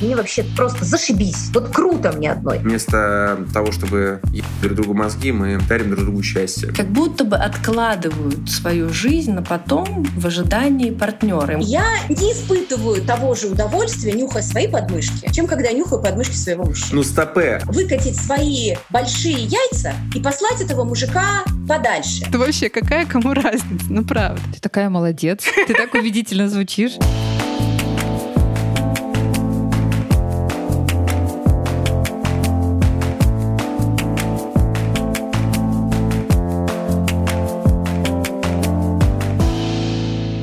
Мне вообще просто зашибись. Вот круто мне одной. Вместо того, чтобы друг другу мозги, мы дарим друг другу счастье. Как будто бы откладывают свою жизнь на потом в ожидании партнера. Я не испытываю того же удовольствия, нюхая свои подмышки, чем когда я нюхаю подмышки своего мужчины. Ну, стопе. Выкатить свои большие яйца и послать этого мужика подальше. Это вообще какая кому разница? Ну, правда. Ты такая молодец. Ты так убедительно звучишь.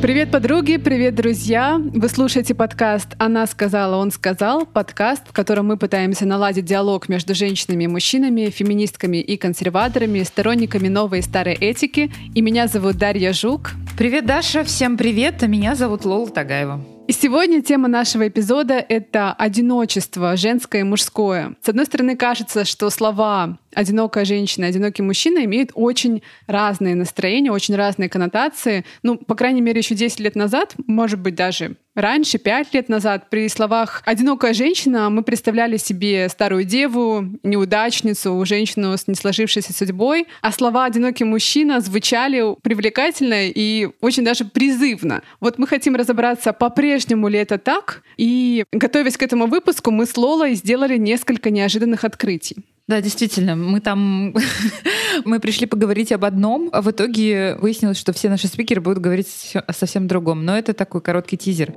Привет, подруги, привет, друзья! Вы слушаете подкаст «Она сказала, он сказал», подкаст, в котором мы пытаемся наладить диалог между женщинами и мужчинами, феминистками и консерваторами, сторонниками новой и старой этики. И меня зовут Дарья Жук. Привет, Даша, всем привет, а меня зовут Лола Тагаева. И сегодня тема нашего эпизода — это одиночество, женское и мужское. С одной стороны, кажется, что слова одинокая женщина, одинокий мужчина имеют очень разные настроения, очень разные коннотации. Ну, по крайней мере, еще 10 лет назад, может быть, даже раньше, 5 лет назад, при словах «одинокая женщина» мы представляли себе старую деву, неудачницу, женщину с несложившейся судьбой, а слова «одинокий мужчина» звучали привлекательно и очень даже призывно. Вот мы хотим разобраться, по-прежнему ли это так, и, готовясь к этому выпуску, мы с Лолой сделали несколько неожиданных открытий. Да, действительно, мы там мы пришли поговорить об одном, а в итоге выяснилось, что все наши спикеры будут говорить о совсем другом. Но это такой короткий тизер.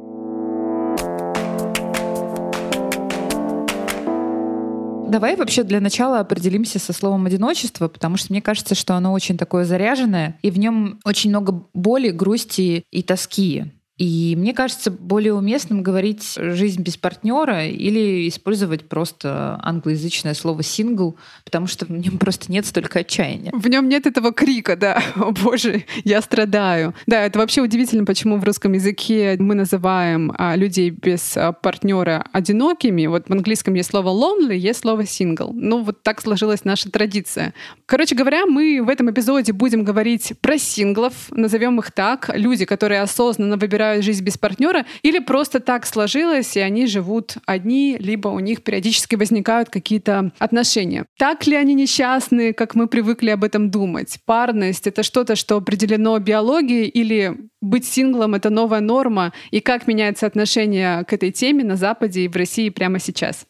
Давай вообще для начала определимся со словом одиночество, потому что мне кажется, что оно очень такое заряженное, и в нем очень много боли, грусти и тоски. И мне кажется более уместным говорить «жизнь без партнера» или использовать просто англоязычное слово «сингл», потому что в нем просто нет столько отчаяния. В нем нет этого крика, да, «О боже, я страдаю». Да, это вообще удивительно, почему в русском языке мы называем а, людей без а, партнера одинокими. Вот в английском есть слово «lonely», есть слово «single». Ну, вот так сложилась наша традиция. Короче говоря, мы в этом эпизоде будем говорить про синглов, назовем их так, люди, которые осознанно выбирают выбирают жизнь без партнера, или просто так сложилось, и они живут одни, либо у них периодически возникают какие-то отношения. Так ли они несчастны, как мы привыкли об этом думать? Парность — это что-то, что определено биологией, или быть синглом — это новая норма? И как меняется отношение к этой теме на Западе и в России прямо сейчас?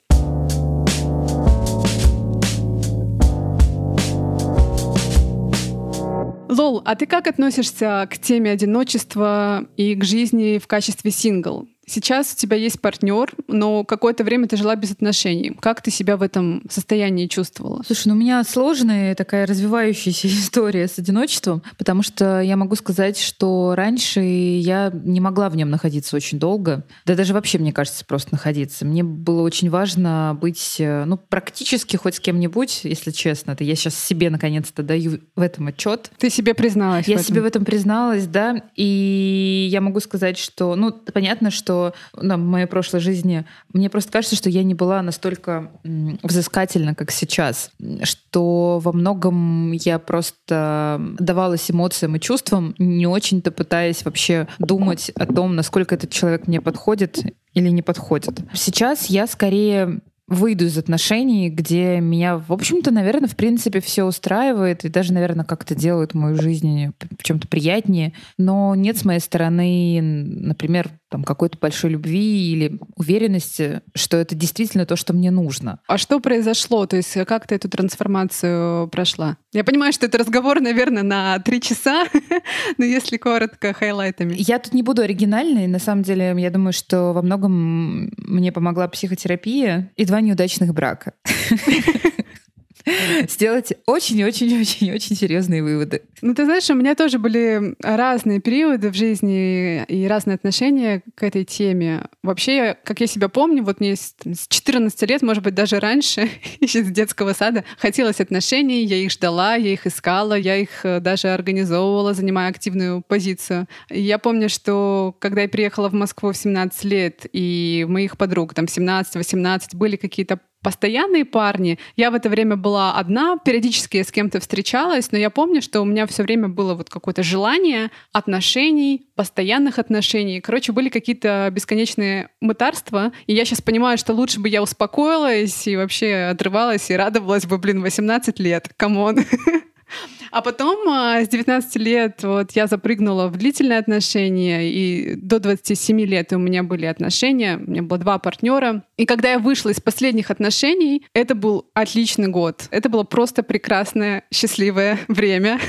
Лол, а ты как относишься к теме одиночества и к жизни в качестве сингл? Сейчас у тебя есть партнер, но какое-то время ты жила без отношений. Как ты себя в этом состоянии чувствовала? Слушай, ну у меня сложная такая развивающаяся история с одиночеством, потому что я могу сказать, что раньше я не могла в нем находиться очень долго. Да даже вообще, мне кажется, просто находиться. Мне было очень важно быть, э, ну, практически хоть с кем-нибудь, если честно. Это я сейчас себе наконец-то даю в этом отчет. Ты себе призналась? Я в этом? себе в этом призналась, да. И я могу сказать, что, ну, понятно, что что ну, моей прошлой жизни мне просто кажется, что я не была настолько взыскательна, как сейчас, что во многом я просто давалась эмоциям и чувствам, не очень-то пытаясь вообще думать о том, насколько этот человек мне подходит или не подходит. Сейчас я скорее выйду из отношений, где меня, в общем-то, наверное, в принципе, все устраивает и даже, наверное, как-то делает мою жизнь в чем-то приятнее. Но нет с моей стороны, например, там какой-то большой любви или уверенности, что это действительно то, что мне нужно. А что произошло? То есть как ты эту трансформацию прошла? Я понимаю, что это разговор, наверное, на три часа, но если коротко, хайлайтами. Я тут не буду оригинальной. На самом деле, я думаю, что во многом мне помогла психотерапия и два неудачных брака. сделать очень-очень-очень-очень серьезные выводы. Ну, ты знаешь, у меня тоже были разные периоды в жизни и разные отношения к этой теме. Вообще, как я себя помню, вот мне с 14 лет, может быть, даже раньше, еще с детского сада, хотелось отношений, я их ждала, я их искала, я их э, даже организовывала, занимая активную позицию. И я помню, что когда я приехала в Москву в 17 лет, и моих подруг там 17-18 были какие-то постоянные парни. Я в это время была одна, периодически с кем-то встречалась, но я помню, что у меня все время было вот какое-то желание отношений, постоянных отношений. Короче, были какие-то бесконечные мытарства, и я сейчас понимаю, что лучше бы я успокоилась и вообще отрывалась и радовалась бы, блин, 18 лет, come on. А потом а, с 19 лет вот я запрыгнула в длительные отношения, и до 27 лет у меня были отношения, у меня было два партнера. И когда я вышла из последних отношений, это был отличный год. Это было просто прекрасное, счастливое время.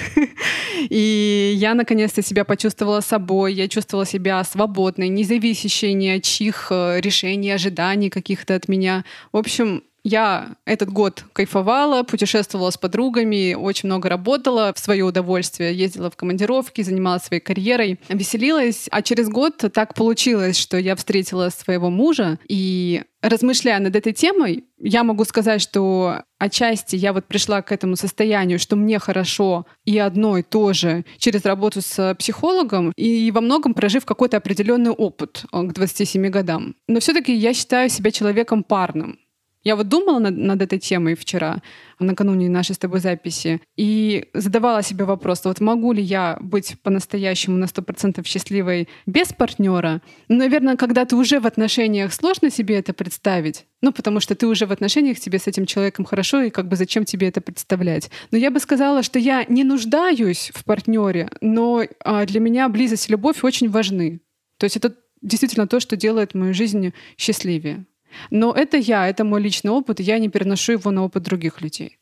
И я наконец-то себя почувствовала собой, я чувствовала себя свободной, независящей ни от чьих э, решений, ожиданий каких-то от меня. В общем, я этот год кайфовала, путешествовала с подругами, очень много работала в свое удовольствие, ездила в командировки, занималась своей карьерой, веселилась. А через год так получилось, что я встретила своего мужа, и размышляя над этой темой, я могу сказать, что отчасти я вот пришла к этому состоянию, что мне хорошо и одно и то же через работу с психологом и во многом прожив какой-то определенный опыт к 27 годам. Но все-таки я считаю себя человеком парным. Я вот думала над, над этой темой вчера, накануне нашей с тобой записи, и задавала себе вопрос, вот могу ли я быть по-настоящему на 100% счастливой без партнера? Ну, наверное, когда ты уже в отношениях, сложно себе это представить. Ну, потому что ты уже в отношениях, тебе с этим человеком хорошо, и как бы зачем тебе это представлять? Но я бы сказала, что я не нуждаюсь в партнере, но а, для меня близость и любовь очень важны. То есть это действительно то, что делает мою жизнь счастливее. Но это я, это мой личный опыт, я не переношу его на опыт других людей.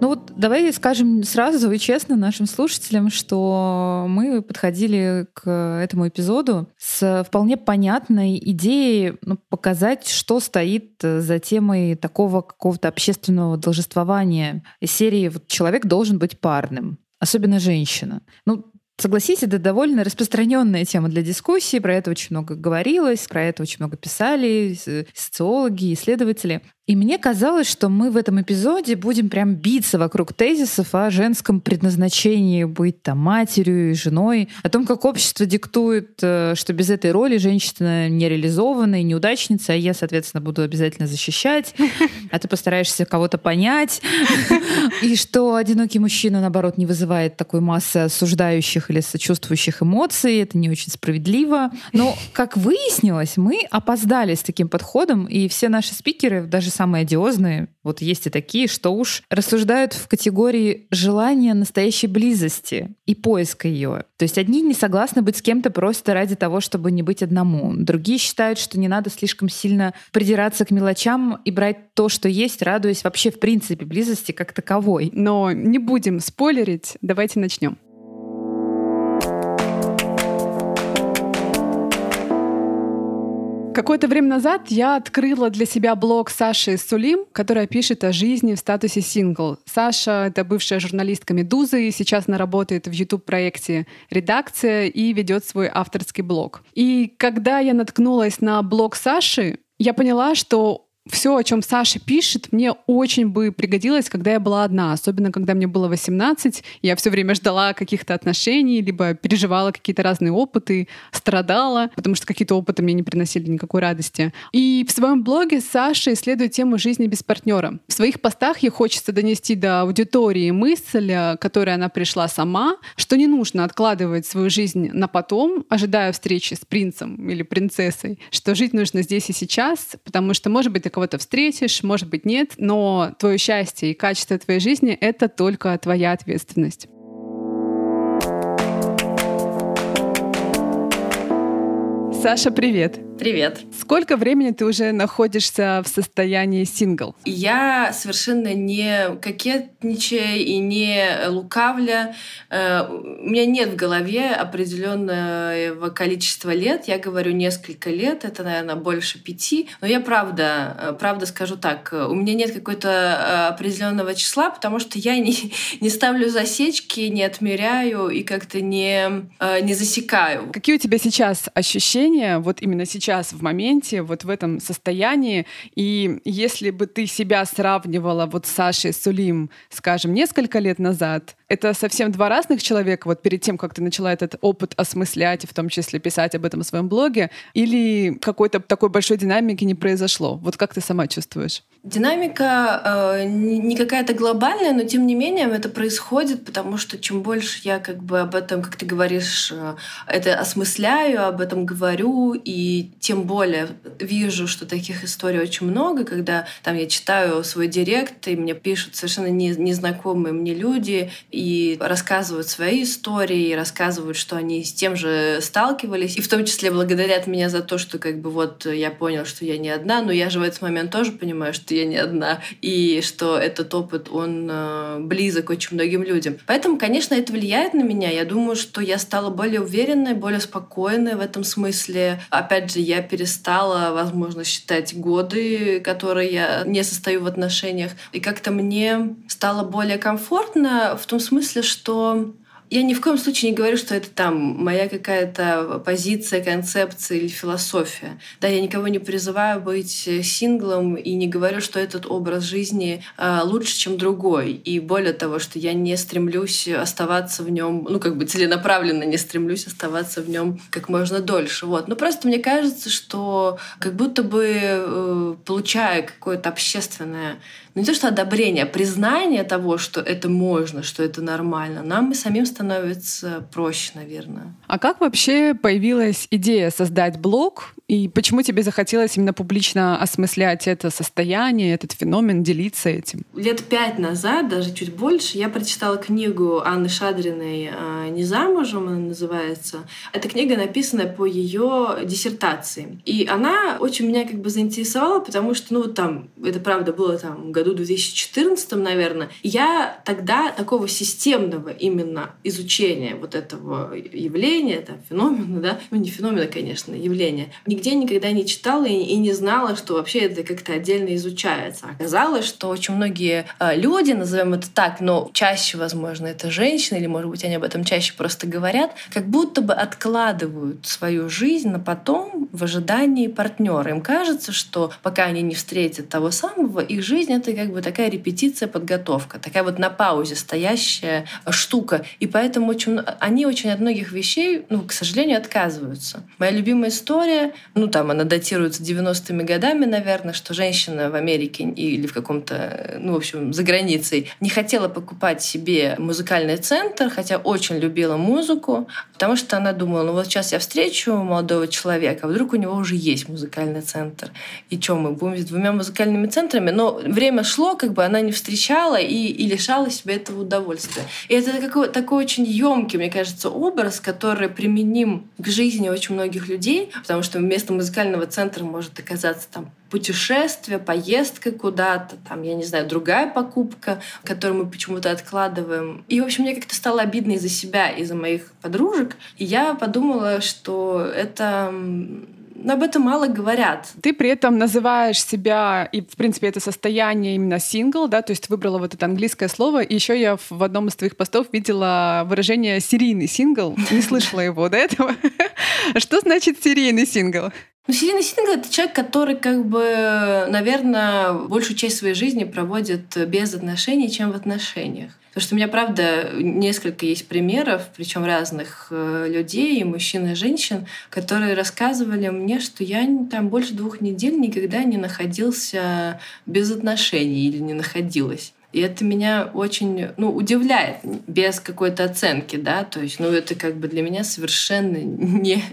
Ну вот давай скажем сразу и честно нашим слушателям, что мы подходили к этому эпизоду с вполне понятной идеей ну, показать, что стоит за темой такого какого-то общественного должествования. Серии вот, «Человек должен быть парным», особенно женщина. Ну, Согласитесь, это довольно распространенная тема для дискуссии, про это очень много говорилось, про это очень много писали социологи, исследователи. И мне казалось, что мы в этом эпизоде будем прям биться вокруг тезисов о женском предназначении быть там матерью и женой, о том, как общество диктует, э, что без этой роли женщина нереализованная, неудачница, а я, соответственно, буду обязательно защищать, а ты постараешься кого-то понять, и что одинокий мужчина, наоборот, не вызывает такой массы осуждающих или сочувствующих эмоций, это не очень справедливо. Но, как выяснилось, мы опоздали с таким подходом, и все наши спикеры, даже самые одиозные, вот есть и такие, что уж рассуждают в категории желания настоящей близости и поиска ее. То есть одни не согласны быть с кем-то просто ради того, чтобы не быть одному. Другие считают, что не надо слишком сильно придираться к мелочам и брать то, что есть, радуясь вообще в принципе близости как таковой. Но не будем спойлерить, давайте начнем. Какое-то время назад я открыла для себя блог Саши Сулим, которая пишет о жизни в статусе сингл. Саша — это бывшая журналистка «Медузы», и сейчас она работает в YouTube-проекте «Редакция» и ведет свой авторский блог. И когда я наткнулась на блог Саши, я поняла, что все, о чем Саша пишет, мне очень бы пригодилось, когда я была одна, особенно когда мне было 18. Я все время ждала каких-то отношений, либо переживала какие-то разные опыты, страдала, потому что какие-то опыты мне не приносили никакой радости. И в своем блоге Саша исследует тему жизни без партнера. В своих постах ей хочется донести до аудитории мысль, которой она пришла сама, что не нужно откладывать свою жизнь на потом, ожидая встречи с принцем или принцессой, что жить нужно здесь и сейчас, потому что, может быть, кого-то встретишь, может быть, нет, но твое счастье и качество твоей жизни — это только твоя ответственность. Саша, привет! Привет. Сколько времени ты уже находишься в состоянии сингл? Я совершенно не кокетничая и не лукавля. Э, у меня нет в голове определенного количества лет. Я говорю несколько лет, это, наверное, больше пяти. Но я правда, э, правда скажу так, у меня нет какой-то э, определенного числа, потому что я не, не ставлю засечки, не отмеряю и как-то не, не засекаю. Какие у тебя сейчас ощущения, вот именно сейчас, сейчас в моменте, вот в этом состоянии. И если бы ты себя сравнивала вот с Сашей Сулим, скажем, несколько лет назад, это совсем два разных человека, вот перед тем, как ты начала этот опыт осмыслять, и в том числе писать об этом в своем блоге, или какой-то такой большой динамики не произошло? Вот как ты сама чувствуешь? Динамика э, не какая-то глобальная, но тем не менее это происходит, потому что чем больше я как бы об этом, как ты говоришь, э, это осмысляю, об этом говорю, и тем более вижу, что таких историй очень много, когда там я читаю свой директ, и мне пишут совершенно не, незнакомые мне люди, и рассказывают свои истории, и рассказывают, что они с тем же сталкивались, и в том числе благодарят меня за то, что как бы вот я понял, что я не одна, но я же в этот момент тоже понимаю, что я не одна, и что этот опыт, он э, близок очень многим людям. Поэтому, конечно, это влияет на меня. Я думаю, что я стала более уверенной, более спокойной в этом смысле. Опять же, я перестала, возможно, считать годы, которые я не состою в отношениях. И как-то мне стало более комфортно в том смысле, что я ни в коем случае не говорю, что это там моя какая-то позиция, концепция или философия. Да, я никого не призываю быть синглом и не говорю, что этот образ жизни э, лучше, чем другой. И более того, что я не стремлюсь оставаться в нем, ну как бы целенаправленно не стремлюсь оставаться в нем как можно дольше. Вот. Но просто мне кажется, что как будто бы э, получая какое-то общественное ну, не то что одобрение, а признание того, что это можно, что это нормально, нам и самим становится проще, наверное. А как вообще появилась идея создать блог и почему тебе захотелось именно публично осмыслять это состояние, этот феномен, делиться этим? Лет пять назад, даже чуть больше, я прочитала книгу Анны Шадриной а, «Не замужем», она называется. Эта книга написана по ее диссертации. И она очень меня как бы заинтересовала, потому что, ну, вот там, это правда было там в году 2014, наверное. Я тогда такого системного именно изучения вот этого явления, там, феномена, да, ну, не феномена, конечно, явления, нигде никогда не читала и, и не знала, что вообще это как-то отдельно изучается. Оказалось, что очень многие э, люди, назовем это так, но чаще, возможно, это женщины, или, может быть, они об этом чаще просто говорят, как будто бы откладывают свою жизнь на потом в ожидании партнера. Им кажется, что пока они не встретят того самого, их жизнь — это как бы такая репетиция, подготовка, такая вот на паузе стоящая штука. И поэтому очень, они очень от многих вещей, ну, к сожалению, отказываются. Моя любимая история ну там она датируется 90-ми годами, наверное, что женщина в Америке или в каком-то, ну, в общем, за границей не хотела покупать себе музыкальный центр, хотя очень любила музыку, потому что она думала, ну вот сейчас я встречу молодого человека, а вдруг у него уже есть музыкальный центр. И что, мы будем с двумя музыкальными центрами? Но время шло, как бы она не встречала и, и лишала себя этого удовольствия. И это такой, такой очень емкий, мне кажется, образ, который применим к жизни очень многих людей, потому что вместо музыкального центра может оказаться там путешествие, поездка куда-то, там, я не знаю, другая покупка, которую мы почему-то откладываем. И, в общем, мне как-то стало обидно из-за себя, из-за моих подружек. И я подумала, что это об этом мало говорят. Ты при этом называешь себя, и, в принципе, это состояние именно сингл, да, то есть выбрала вот это английское слово, и еще я в одном из твоих постов видела выражение «серийный сингл», не слышала его до этого. Что значит серийный сингл? Ну, серийный сингл — это человек, который, как бы, наверное, большую часть своей жизни проводит без отношений, чем в отношениях. Потому что у меня, правда, несколько есть примеров, причем разных э, людей, и мужчин, и женщин, которые рассказывали мне, что я там больше двух недель никогда не находился без отношений или не находилась. И это меня очень ну, удивляет, без какой-то оценки, да, то есть, ну, это как бы для меня совершенно не,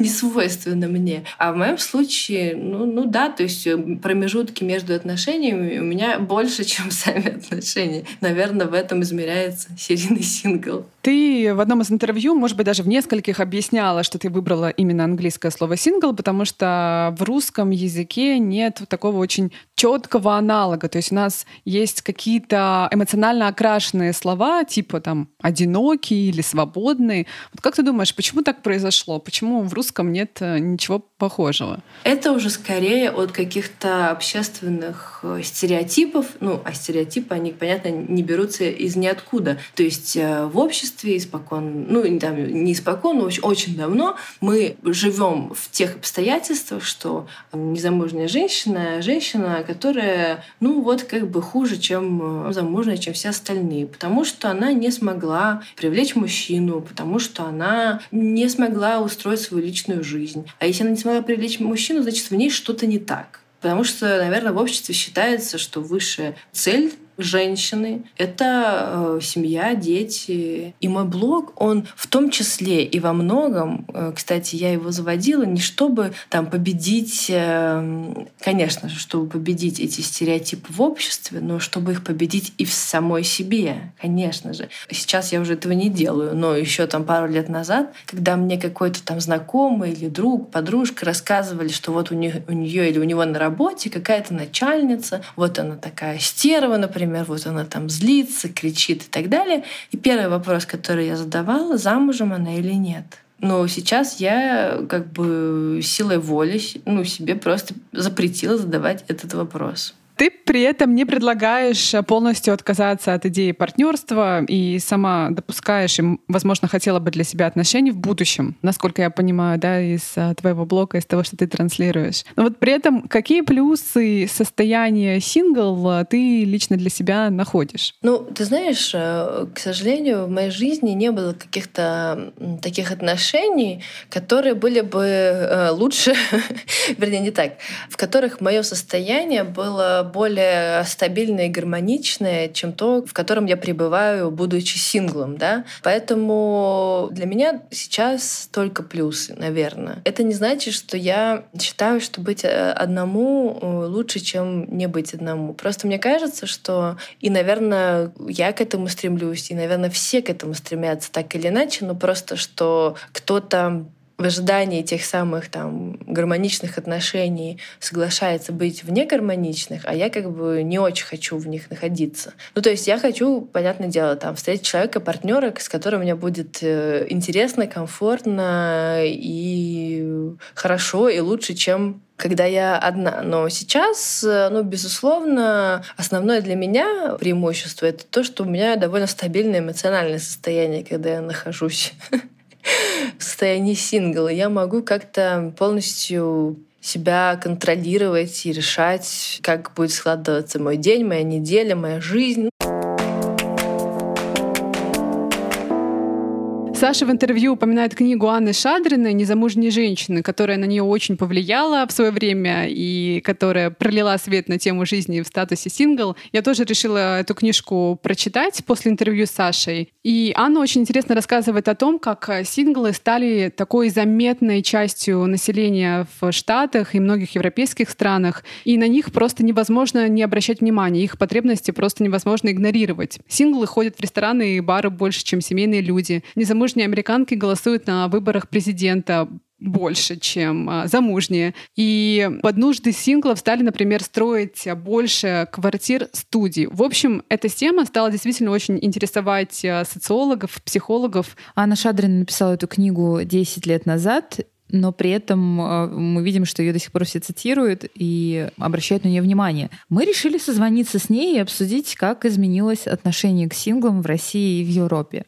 не свойственно мне. А в моем случае, ну, ну да, то есть э, промежутки между отношениями у меня больше, чем сами отношения. Наверное, в этом измеряется серийный сингл. Ты в одном из интервью, может быть, даже в нескольких объясняла, что ты выбрала именно английское слово сингл, потому что в русском языке нет такого очень четкого аналога. То есть у нас есть какие-то эмоционально окрашенные слова, типа там одинокий или свободный. Вот как ты думаешь, почему так произошло? Почему в русском нет э, ничего похожего. Это уже скорее от каких-то общественных э, стереотипов. Ну, а стереотипы, они, понятно, не берутся из ниоткуда. То есть э, в обществе испокон, ну, там, не испокон, но очень, очень давно мы живем в тех обстоятельствах, что незамужняя женщина, женщина, которая, ну, вот как бы хуже, чем замужняя, чем все остальные. Потому что она не смогла привлечь мужчину, потому что она не смогла устроить свою личную жизнь. А если она не смогла привлечь мужчину, значит, в ней что-то не так. Потому что, наверное, в обществе считается, что высшая цель женщины, это э, семья, дети. И мой блог, он в том числе и во многом, э, кстати, я его заводила не чтобы там победить, э, конечно же, чтобы победить эти стереотипы в обществе, но чтобы их победить и в самой себе, конечно же. Сейчас я уже этого не делаю, но еще там пару лет назад, когда мне какой-то там знакомый или друг, подружка рассказывали, что вот у, них, у нее или у него на работе какая-то начальница, вот она такая стерва, например, например, вот она там злится, кричит и так далее. И первый вопрос, который я задавала, замужем она или нет. Но сейчас я как бы силой воли ну, себе просто запретила задавать этот вопрос. Ты при этом не предлагаешь полностью отказаться от идеи партнерства и сама допускаешь, и, возможно, хотела бы для себя отношений в будущем, насколько я понимаю, да, из а, твоего блога, из того, что ты транслируешь. Но вот при этом какие плюсы состояния сингл а, ты лично для себя находишь? Ну, ты знаешь, э, к сожалению, в моей жизни не было каких-то таких отношений, которые были бы э, лучше, вернее, не так, в которых мое состояние было более стабильное и гармоничное, чем то, в котором я пребываю, будучи синглом, да. Поэтому для меня сейчас только плюсы, наверное. Это не значит, что я считаю, что быть э, одному э, лучше, чем не быть одному. Просто мне кажется, что и, наверное, я к этому стремлюсь, и, наверное, все к этому стремятся так или иначе, но просто что кто-то в ожидании тех самых там гармоничных отношений соглашается быть в негармоничных, а я как бы не очень хочу в них находиться. Ну, то есть я хочу, понятное дело, там встретить человека, партнера, с которым мне будет э, интересно, комфортно и хорошо, и лучше, чем когда я одна. Но сейчас, э, ну, безусловно, основное для меня преимущество — это то, что у меня довольно стабильное эмоциональное состояние, когда я нахожусь в состоянии сингла, я могу как-то полностью себя контролировать и решать, как будет складываться мой день, моя неделя, моя жизнь. Саша в интервью упоминает книгу Анны Шадриной «Незамужние женщины», которая на нее очень повлияла в свое время и которая пролила свет на тему жизни в статусе сингл. Я тоже решила эту книжку прочитать после интервью с Сашей. И Анна очень интересно рассказывает о том, как синглы стали такой заметной частью населения в Штатах и многих европейских странах. И на них просто невозможно не обращать внимания. Их потребности просто невозможно игнорировать. Синглы ходят в рестораны и бары больше, чем семейные люди. Незамужние замужние американки голосуют на выборах президента больше, чем а, замужние. И под нужды синглов стали, например, строить больше квартир-студий. В общем, эта тема стала действительно очень интересовать а, социологов, психологов. Анна Шадрина написала эту книгу 10 лет назад, но при этом а, мы видим, что ее до сих пор все цитируют и обращают на нее внимание. Мы решили созвониться с ней и обсудить, как изменилось отношение к синглам в России и в Европе.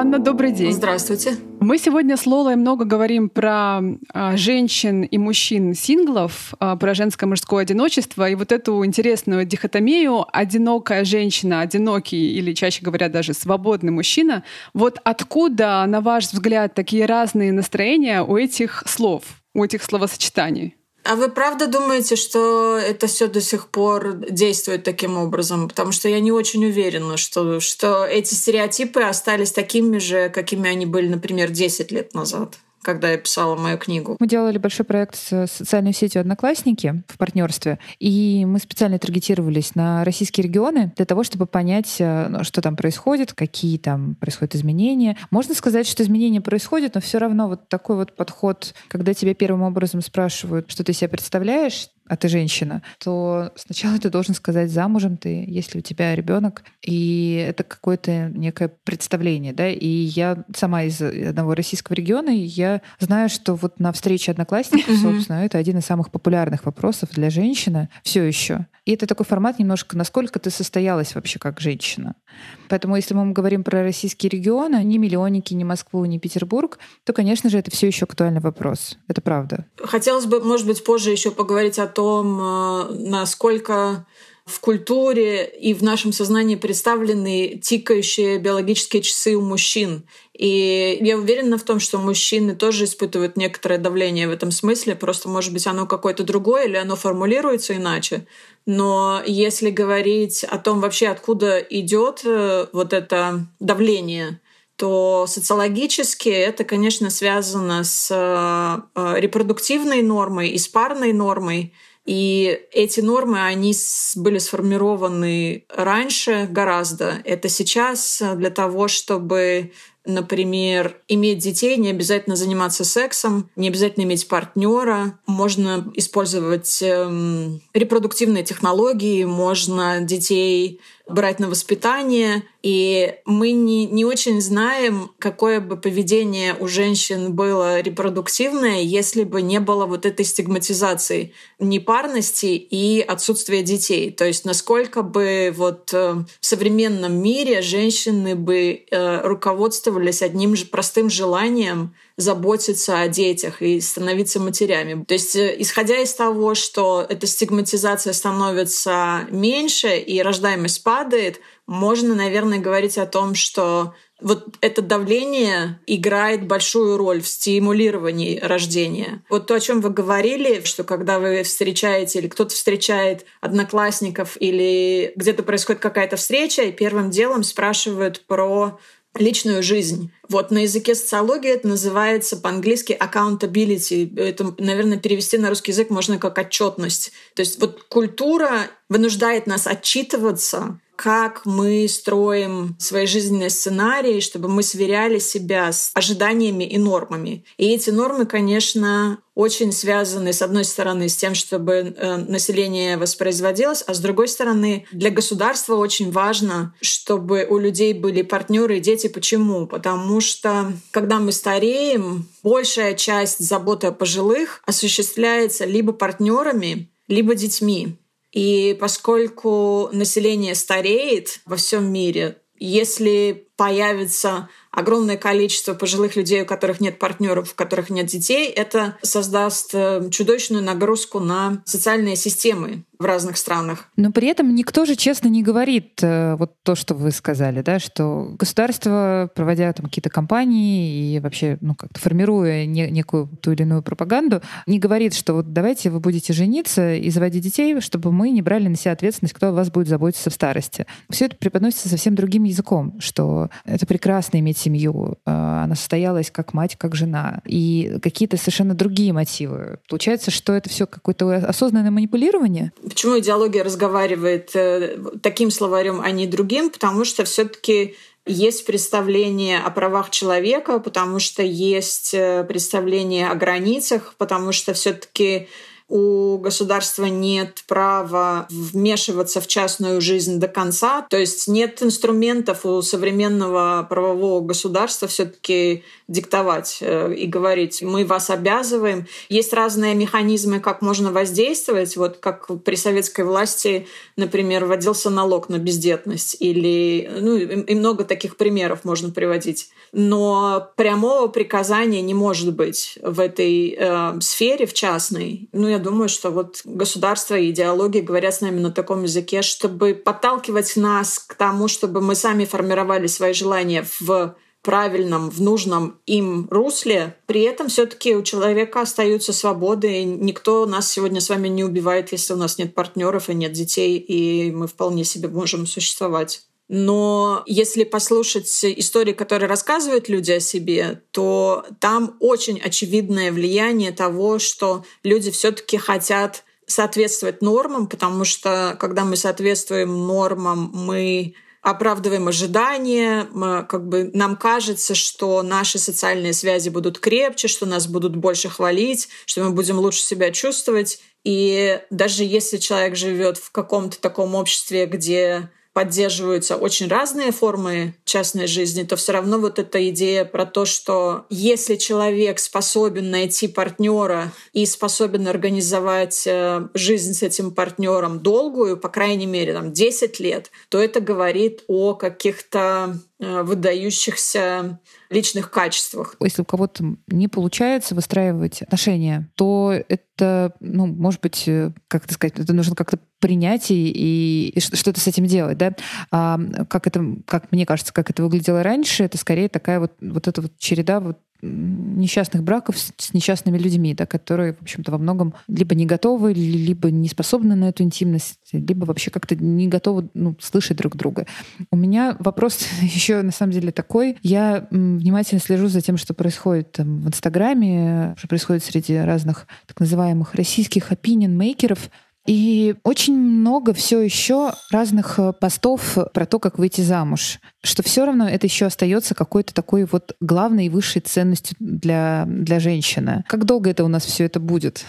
Анна, добрый день. Здравствуйте. Мы сегодня с Лолой много говорим про а, женщин и мужчин синглов, а, про женское мужское одиночество и вот эту интересную дихотомию одинокая женщина, одинокий или чаще говоря даже свободный мужчина. Вот откуда, на ваш взгляд, такие разные настроения у этих слов, у этих словосочетаний? А вы правда думаете, что это все до сих пор действует таким образом? Потому что я не очень уверена, что, что эти стереотипы остались такими же, какими они были, например, 10 лет назад когда я писала мою книгу. Мы делали большой проект с социальной сетью «Одноклассники» в партнерстве, и мы специально таргетировались на российские регионы для того, чтобы понять, э, ну, что там происходит, какие там происходят изменения. Можно сказать, что изменения происходят, но все равно вот такой вот подход, когда тебя первым образом спрашивают, что ты себе представляешь, а ты женщина, то сначала ты должен сказать, замужем ты, если у тебя ребенок, и это какое-то некое представление, да, и я сама из одного российского региона, и я знаю, что вот на встрече одноклассников, собственно, это один из самых популярных вопросов для женщины все еще. И это такой формат немножко, насколько ты состоялась вообще как женщина. Поэтому если мы говорим про российские регионы, ни миллионники, ни Москву, ни Петербург, то, конечно же, это все еще актуальный вопрос. Это правда. Хотелось бы, может быть, позже еще поговорить о том, э, насколько в культуре и в нашем сознании представлены тикающие биологические часы у мужчин. И я уверена в том, что мужчины тоже испытывают некоторое давление в этом смысле, просто, может быть, оно какое-то другое или оно формулируется иначе. Но если говорить о том вообще, откуда идет э, вот это давление, то социологически это, конечно, связано с э, репродуктивной нормой и с парной нормой. И эти нормы, они были сформированы раньше гораздо. Это сейчас для того, чтобы Например, иметь детей, не обязательно заниматься сексом, не обязательно иметь партнера. Можно использовать эм, репродуктивные технологии, можно детей брать на воспитание. И мы не, не очень знаем, какое бы поведение у женщин было репродуктивное, если бы не было вот этой стигматизации непарности и отсутствия детей. То есть насколько бы вот э, в современном мире женщины бы э, руководствовались одним же простым желанием заботиться о детях и становиться матерями. То есть, э, исходя из того, что эта стигматизация становится меньше и рождаемость падает, можно, наверное, говорить о том, что вот это давление играет большую роль в стимулировании рождения. Вот то, о чем вы говорили, что когда вы встречаете или кто-то встречает одноклассников или где-то происходит какая-то встреча, и первым делом спрашивают про личную жизнь. Вот на языке социологии это называется по-английски accountability. Это, наверное, перевести на русский язык можно как отчетность. То есть вот культура вынуждает нас отчитываться как мы строим свои жизненные сценарии, чтобы мы сверяли себя с ожиданиями и нормами. И эти нормы, конечно, очень связаны, с одной стороны, с тем, чтобы э, население воспроизводилось, а с другой стороны, для государства очень важно, чтобы у людей были партнеры и дети. Почему? Потому что, когда мы стареем, большая часть заботы о пожилых осуществляется либо партнерами, либо детьми. И поскольку население стареет во всем мире, если появится огромное количество пожилых людей, у которых нет партнеров, у которых нет детей, это создаст э, чудовищную нагрузку на социальные системы в разных странах. Но при этом никто же честно не говорит э, вот то, что вы сказали, да, что государство, проводя там какие-то кампании и вообще, ну, как-то формируя не, некую ту или иную пропаганду, не говорит, что вот давайте вы будете жениться и заводить детей, чтобы мы не брали на себя ответственность, кто о вас будет заботиться в старости. Все это преподносится совсем другим языком, что это прекрасно иметь семью, э, она состоялась как мать, как жена, и какие-то совершенно другие мотивы. Получается, что это все какое-то осознанное манипулирование? Почему идеология разговаривает э, таким словарем, а не другим? Потому что все-таки есть представление о правах человека, потому что есть э, представление о границах, потому что все-таки у государства нет права вмешиваться в частную жизнь до конца. То есть нет инструментов у современного правового государства все-таки диктовать э, и говорить, мы вас обязываем. Есть разные механизмы, как можно воздействовать. Вот как при советской власти, например, вводился налог на бездетность. Или, ну, и много таких примеров можно приводить. Но прямого приказания не может быть в этой э, сфере, в частной. Ну, я думаю, что вот государство и идеология говорят с нами на таком языке, чтобы подталкивать нас к тому, чтобы мы сами формировали свои желания в правильном, в нужном им русле. При этом все-таки у человека остаются свободы. И никто нас сегодня с вами не убивает, если у нас нет партнеров и нет детей, и мы вполне себе можем существовать. Но если послушать истории, которые рассказывают люди о себе, то там очень очевидное влияние того, что люди все-таки хотят соответствовать нормам, потому что когда мы соответствуем нормам, мы оправдываем ожидания, мы, как бы нам кажется, что наши социальные связи будут крепче, что нас будут больше хвалить, что мы будем лучше себя чувствовать. И даже если человек живет в каком-то таком обществе, где поддерживаются очень разные формы частной жизни, то все равно вот эта идея про то, что если человек способен найти партнера и способен организовать э, жизнь с этим партнером долгую, по крайней мере, там 10 лет, то это говорит о каких-то э, выдающихся личных качествах. Если у кого-то не получается выстраивать отношения, то это, ну, может быть, э, как это сказать, это нужно как-то принять и, и что-то с этим делать, да. А как это, как мне кажется, как это выглядело раньше, это скорее такая вот, вот эта вот череда вот несчастных браков с несчастными людьми, да, которые, в общем-то, во многом либо не готовы, либо не способны на эту интимность, либо вообще как-то не готовы ну, слышать друг друга. У меня вопрос еще на самом деле такой. Я внимательно слежу за тем, что происходит там, в Инстаграме, что происходит среди разных так называемых российских opinion-мейкеров, и очень много все еще разных э, постов про то, как выйти замуж. Что все равно это еще остается какой-то такой вот главной и высшей ценностью для, для женщины. Как долго это у нас все это будет?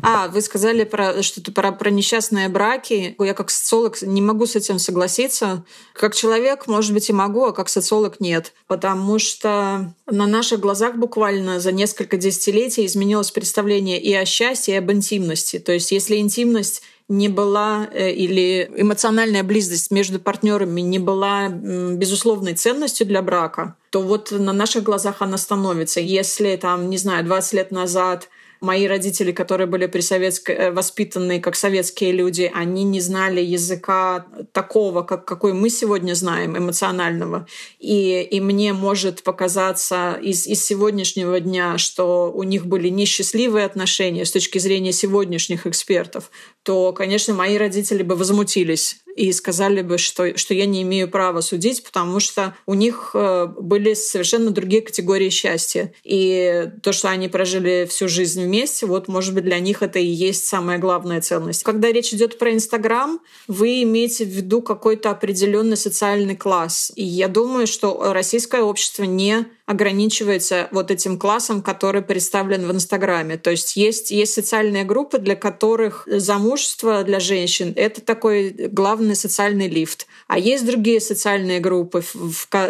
А, вы сказали про что-то про, про несчастные браки. Я как социолог не могу с этим согласиться. Как человек, может быть, и могу, а как социолог нет. Потому что на наших глазах буквально за несколько десятилетий изменилось представление и о счастье, и об интимности. То есть если интимность не была э, или эмоциональная близость между партнерами не была безусловной ценностью для брака, то вот на наших глазах она становится. Если там, не знаю, 20 лет назад мои родители, которые были при советской, э, воспитанные как советские люди, они не знали языка такого, как, какой мы сегодня знаем, эмоционального. И, и мне может показаться из, из сегодняшнего дня, что у них были несчастливые отношения с точки зрения сегодняшних экспертов, то, конечно, мои родители бы возмутились и сказали бы, что, что я не имею права судить, потому что у них э, были совершенно другие категории счастья. И то, что они прожили всю жизнь вместе, вот, может быть, для них это и есть самая главная ценность. Когда речь идет про Инстаграм, вы имеете в виду какой-то определенный социальный класс. И я думаю, что российское общество не ограничивается вот этим классом, который представлен в Инстаграме. То есть есть, есть социальные группы, для которых замужество для женщин — это такой главный социальный лифт. А есть другие социальные группы,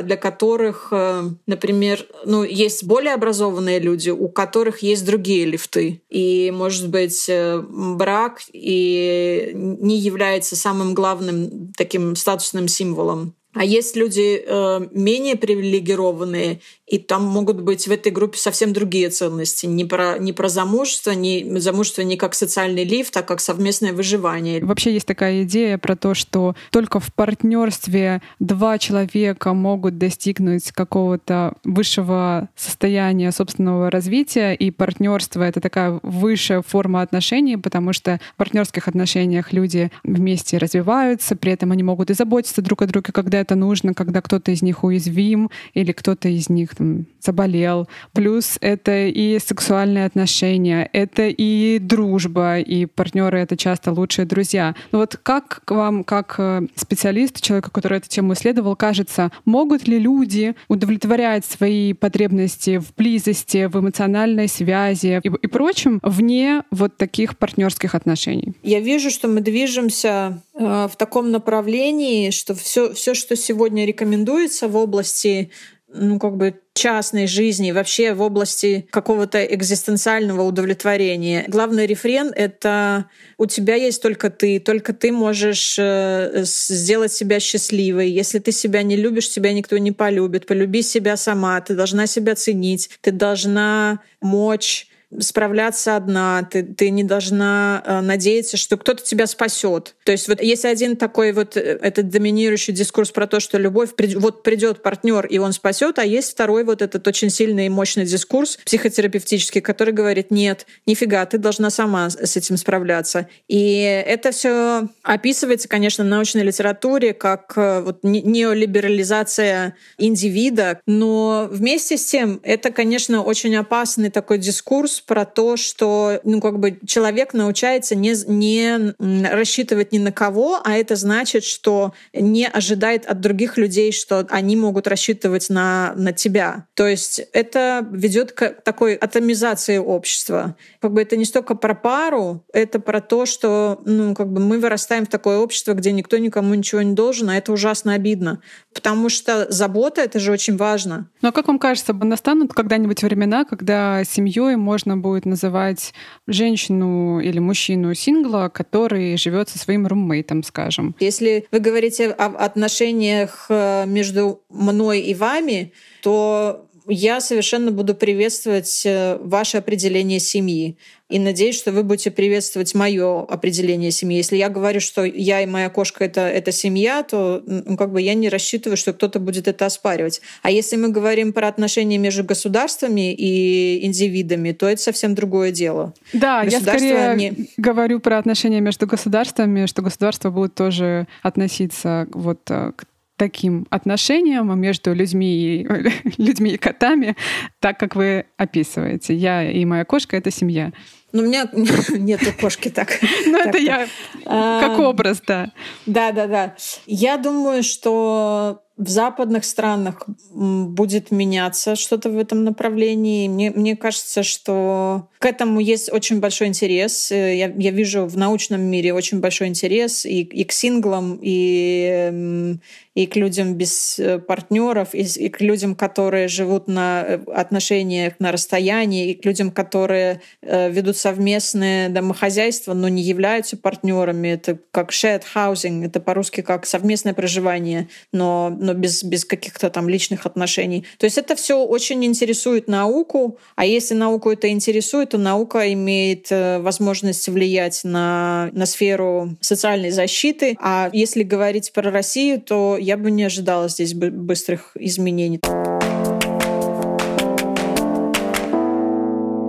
для которых, э, например, ну, есть более образованные люди, у которых есть другие лифты. И, может быть, э, брак и не является самым главным таким статусным символом а есть люди э, менее привилегированные, и там могут быть в этой группе совсем другие ценности. Не про, не про замужество, не замужество не как социальный лифт, а как совместное выживание. Вообще есть такая идея про то, что только в партнерстве два человека могут достигнуть какого-то высшего состояния собственного развития, и партнерство это такая высшая форма отношений, потому что в партнерских отношениях люди вместе развиваются, при этом они могут и заботиться друг о друге, когда это нужно, когда кто-то из них уязвим или кто-то из них там, заболел. Плюс это и сексуальные отношения, это и дружба, и партнеры это часто лучшие друзья. Но вот как вам, как э, специалист, человеку, который эту тему исследовал, кажется, могут ли люди удовлетворять свои потребности в близости, в эмоциональной связи и, и прочем вне вот таких партнерских отношений? Я вижу, что мы движемся э, в таком направлении, что все, все, что сегодня рекомендуется в области ну, как бы частной жизни, вообще в области какого-то экзистенциального удовлетворения. Главный рефрен — это у тебя есть только ты, только ты можешь э, сделать себя счастливой. Если ты себя не любишь, тебя никто не полюбит. Полюби себя сама, ты должна себя ценить, ты должна мочь справляться одна, ты, ты не должна э, надеяться, что кто-то тебя спасет. То есть вот есть один такой вот э, этот доминирующий дискурс про то, что любовь, вот придет партнер и он спасет, а есть второй вот этот очень сильный и мощный дискурс психотерапевтический, который говорит, нет, нифига, ты должна сама с этим справляться. И это все описывается, конечно, в научной литературе как э, вот неолиберализация индивида, но вместе с тем это, конечно, очень опасный такой дискурс, про то, что ну, как бы человек научается не, не рассчитывать ни на кого, а это значит, что не ожидает от других людей, что они могут рассчитывать на, на тебя. То есть это ведет к такой атомизации общества. Как бы это не столько про пару, это про то, что ну, как бы мы вырастаем в такое общество, где никто никому ничего не должен, а это ужасно обидно. Потому что забота — это же очень важно. Ну а как вам кажется, настанут когда-нибудь времена, когда семьей можно будет называть женщину или мужчину сингла, который живет со своим руммейтом, скажем? Если вы говорите о отношениях э, между мной и вами, то я совершенно буду приветствовать э, ваше определение семьи. И надеюсь, что вы будете приветствовать мое определение семьи. Если я говорю, что я и моя кошка это, это семья, то ну, как бы я не рассчитываю, что кто-то будет это оспаривать. А если мы говорим про отношения между государствами и индивидами, то это совсем другое дело. Да, я скорее не... говорю про отношения между государствами, что государства будут тоже относиться вот э, к таким отношениям между людьми и, людьми и котами, так как вы описываете. Я и моя кошка — это семья. Ну, у меня нету кошки так. Ну, это я как образ, да. Да, да, да. Я думаю, что в западных странах будет меняться что-то в этом направлении. Мне, мне кажется, что к этому есть очень большой интерес. Э, я, я вижу в научном мире очень большой интерес и, и к синглам, и, и к людям без э, партнеров, и, и к людям, которые живут на э, отношениях на расстоянии, и к людям, которые ведут совместное домохозяйство, но не являются партнерами. Это как shared housing, это по-русски как совместное проживание, но, но без, без каких-то там личных отношений. То есть это все очень интересует науку, а если науку это интересует, то наука имеет возможность влиять на, на сферу социальной защиты. А если говорить про Россию, то я бы не ожидала здесь быстрых изменений.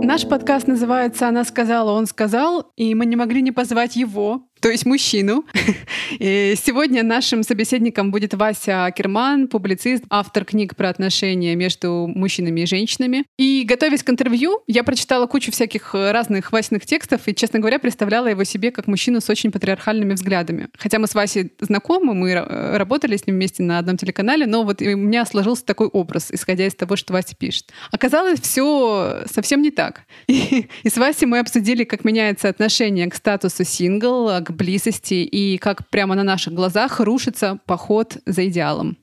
Наш подкаст называется «Она сказала, он сказал», и мы не могли не позвать его, то есть мужчину. И сегодня нашим собеседником будет Вася Керман, публицист, автор книг про отношения между мужчинами и женщинами. И готовясь к интервью, я прочитала кучу всяких разных Васиных текстов и, честно говоря, представляла его себе как мужчину с очень патриархальными взглядами. Хотя мы с Васей знакомы, мы работали с ним вместе на одном телеканале, но вот у меня сложился такой образ, исходя из того, что Вася пишет. Оказалось, все совсем не так. И, и с Васей мы обсудили, как меняется отношение к статусу сингл, к близости и как прямо на наших глазах рушится поход за идеалом.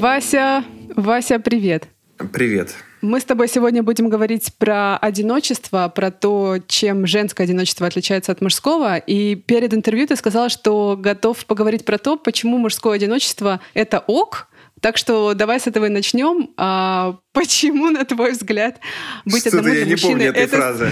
Вася, Вася, привет. Привет. Мы с тобой сегодня будем говорить про одиночество, про то, чем женское одиночество отличается от мужского. И перед интервью ты сказала, что готов поговорить про то, почему мужское одиночество — это ок, так что давай с этого и начнем. А почему, на твой взгляд, быть Что-то одному я не мужчиной помню этой это... фразы.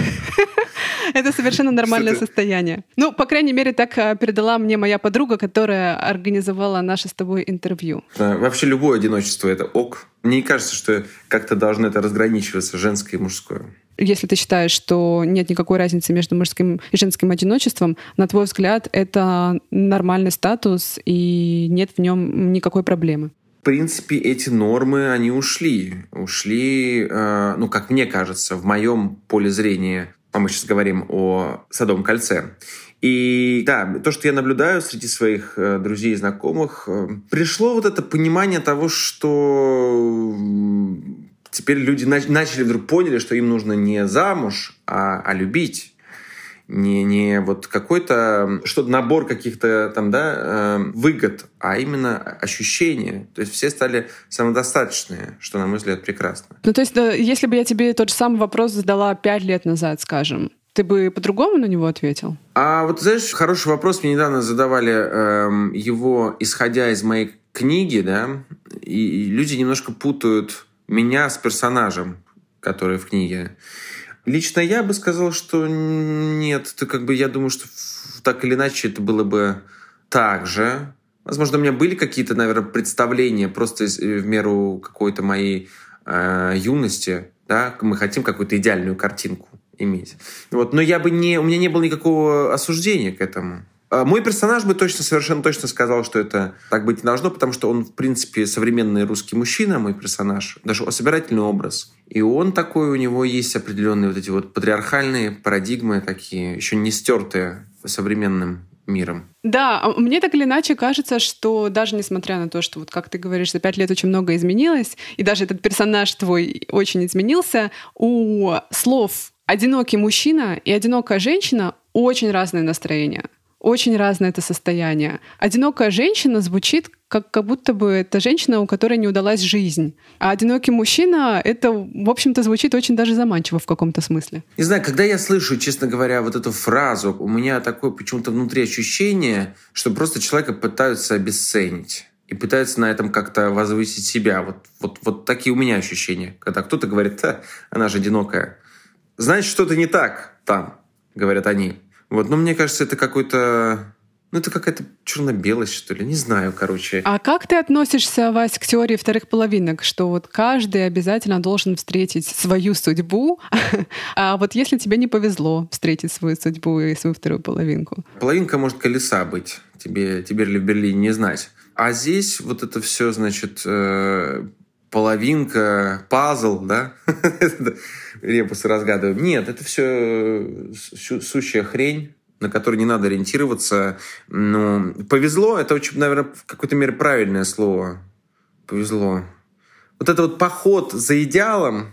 это совершенно нормальное Что-то- состояние. Ну, по крайней мере, так а, передала мне моя подруга, которая организовала наше с тобой интервью. Да, Вообще любое одиночество — это ок. Мне не кажется, что как-то должно это разграничиваться, женское и мужское. Если ты считаешь, что нет никакой разницы между мужским и женским одиночеством, на твой взгляд, это нормальный статус и нет в нем никакой проблемы. В принципе, эти нормы, они ушли. Ушли, э, ну, как мне кажется, в моем поле зрения, а мы сейчас говорим о Садовом кольце. И да, то, что я наблюдаю среди своих э, друзей и знакомых, э, пришло вот это понимание того, что теперь люди нач- начали вдруг поняли, что им нужно не замуж, а, а любить не, не вот какой-то что набор каких-то там, да, э, выгод, а именно ощущения. То есть все стали самодостаточные, что, на мой взгляд, прекрасно. Ну, то есть, да, если бы я тебе тот же самый вопрос задала пять лет назад, скажем, ты бы по-другому на него ответил? А вот, знаешь, хороший вопрос. Мне недавно задавали эм, его, исходя из моей книги, да, и люди немножко путают меня с персонажем, который в книге. Лично я бы сказал, что нет. Ты как бы, я думаю, что так или иначе это было бы так же. Возможно, у меня были какие-то, наверное, представления просто э, в меру какой-то моей э, юности. Да? Мы хотим какую-то идеальную картинку иметь. Вот. Но я бы не, у меня не было никакого осуждения к этому. А Мой персонаж бы точно, совершенно точно сказал, что это так быть не должно, потому что он, в принципе, современный русский мужчина, мой персонаж, даже собирательный образ. И он такой, у него есть определенные вот эти вот патриархальные парадигмы такие, еще не стертые современным миром. Да, а мне так или иначе кажется, что даже несмотря на то, что, вот как ты говоришь, за пять лет очень много изменилось, и даже этот персонаж твой очень изменился, у слов «одинокий мужчина» и «одинокая женщина» очень разное настроение. Очень разное это состояние. Одинокая женщина звучит как, как будто бы это женщина, у которой не удалась жизнь. А одинокий мужчина, это, в общем-то, звучит очень даже заманчиво в каком-то смысле. Не знаю, когда я слышу, честно говоря, вот эту фразу, у меня такое почему-то внутри ощущение, что просто человека пытаются обесценить и пытаются на этом как-то возвысить себя. Вот, вот, вот такие у меня ощущения. Когда кто-то говорит, она же одинокая. Значит, что-то не так там, говорят они. Вот, но мне кажется, это какой-то ну, это какая-то черно-белость, что ли. Не знаю, короче. А как ты относишься, Вась, к теории вторых половинок, что вот каждый обязательно должен встретить свою судьбу, а вот если тебе не повезло встретить свою судьбу и свою вторую половинку? Половинка может колеса быть. Тебе, тебе ли в Берлине не знать. А здесь вот это все, значит, э, половинка, пазл, да? Ребусы разгадываем. Нет, это все сущая хрень на который не надо ориентироваться. Ну, повезло, это очень, наверное, в какой-то мере правильное слово. Повезло. Вот это вот поход за идеалом,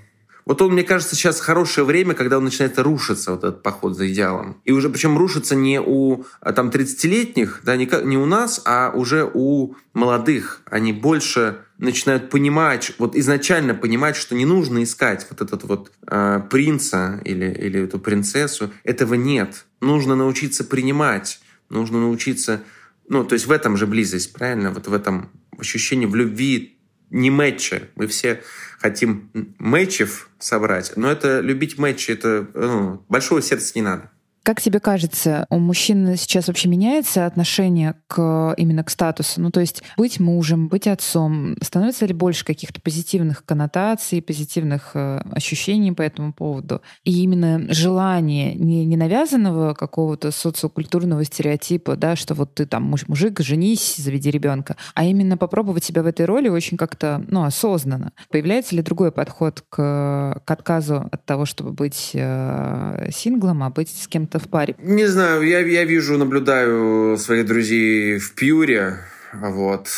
вот он, мне кажется, сейчас хорошее время, когда он начинает рушиться, вот этот поход за идеалом. И уже причем рушится не у а, там 30-летних, да, не, не у нас, а уже у молодых. Они больше начинают понимать, вот изначально понимать, что не нужно искать вот этот вот э, принца или, или эту принцессу. Этого нет. Нужно научиться принимать, нужно научиться... Ну, то есть в этом же близость, правильно? Вот в этом ощущении в любви не матча. Мы все хотим матчев собрать, но это любить матчи, это ну, большого сердца не надо. Как тебе кажется, у мужчин сейчас вообще меняется отношение к именно к статусу? Ну, то есть быть мужем, быть отцом, становится ли больше каких-то позитивных коннотаций, позитивных э, ощущений по этому поводу? И именно желание не, не навязанного какого-то социокультурного стереотипа, да, что вот ты там мужик, женись, заведи ребенка, а именно попробовать себя в этой роли очень как-то, ну, осознанно. Появляется ли другой подход к, к отказу от того, чтобы быть э, синглом, а быть с кем-то в паре? Не знаю, я, я вижу, наблюдаю своих друзей в Пьюре, вот,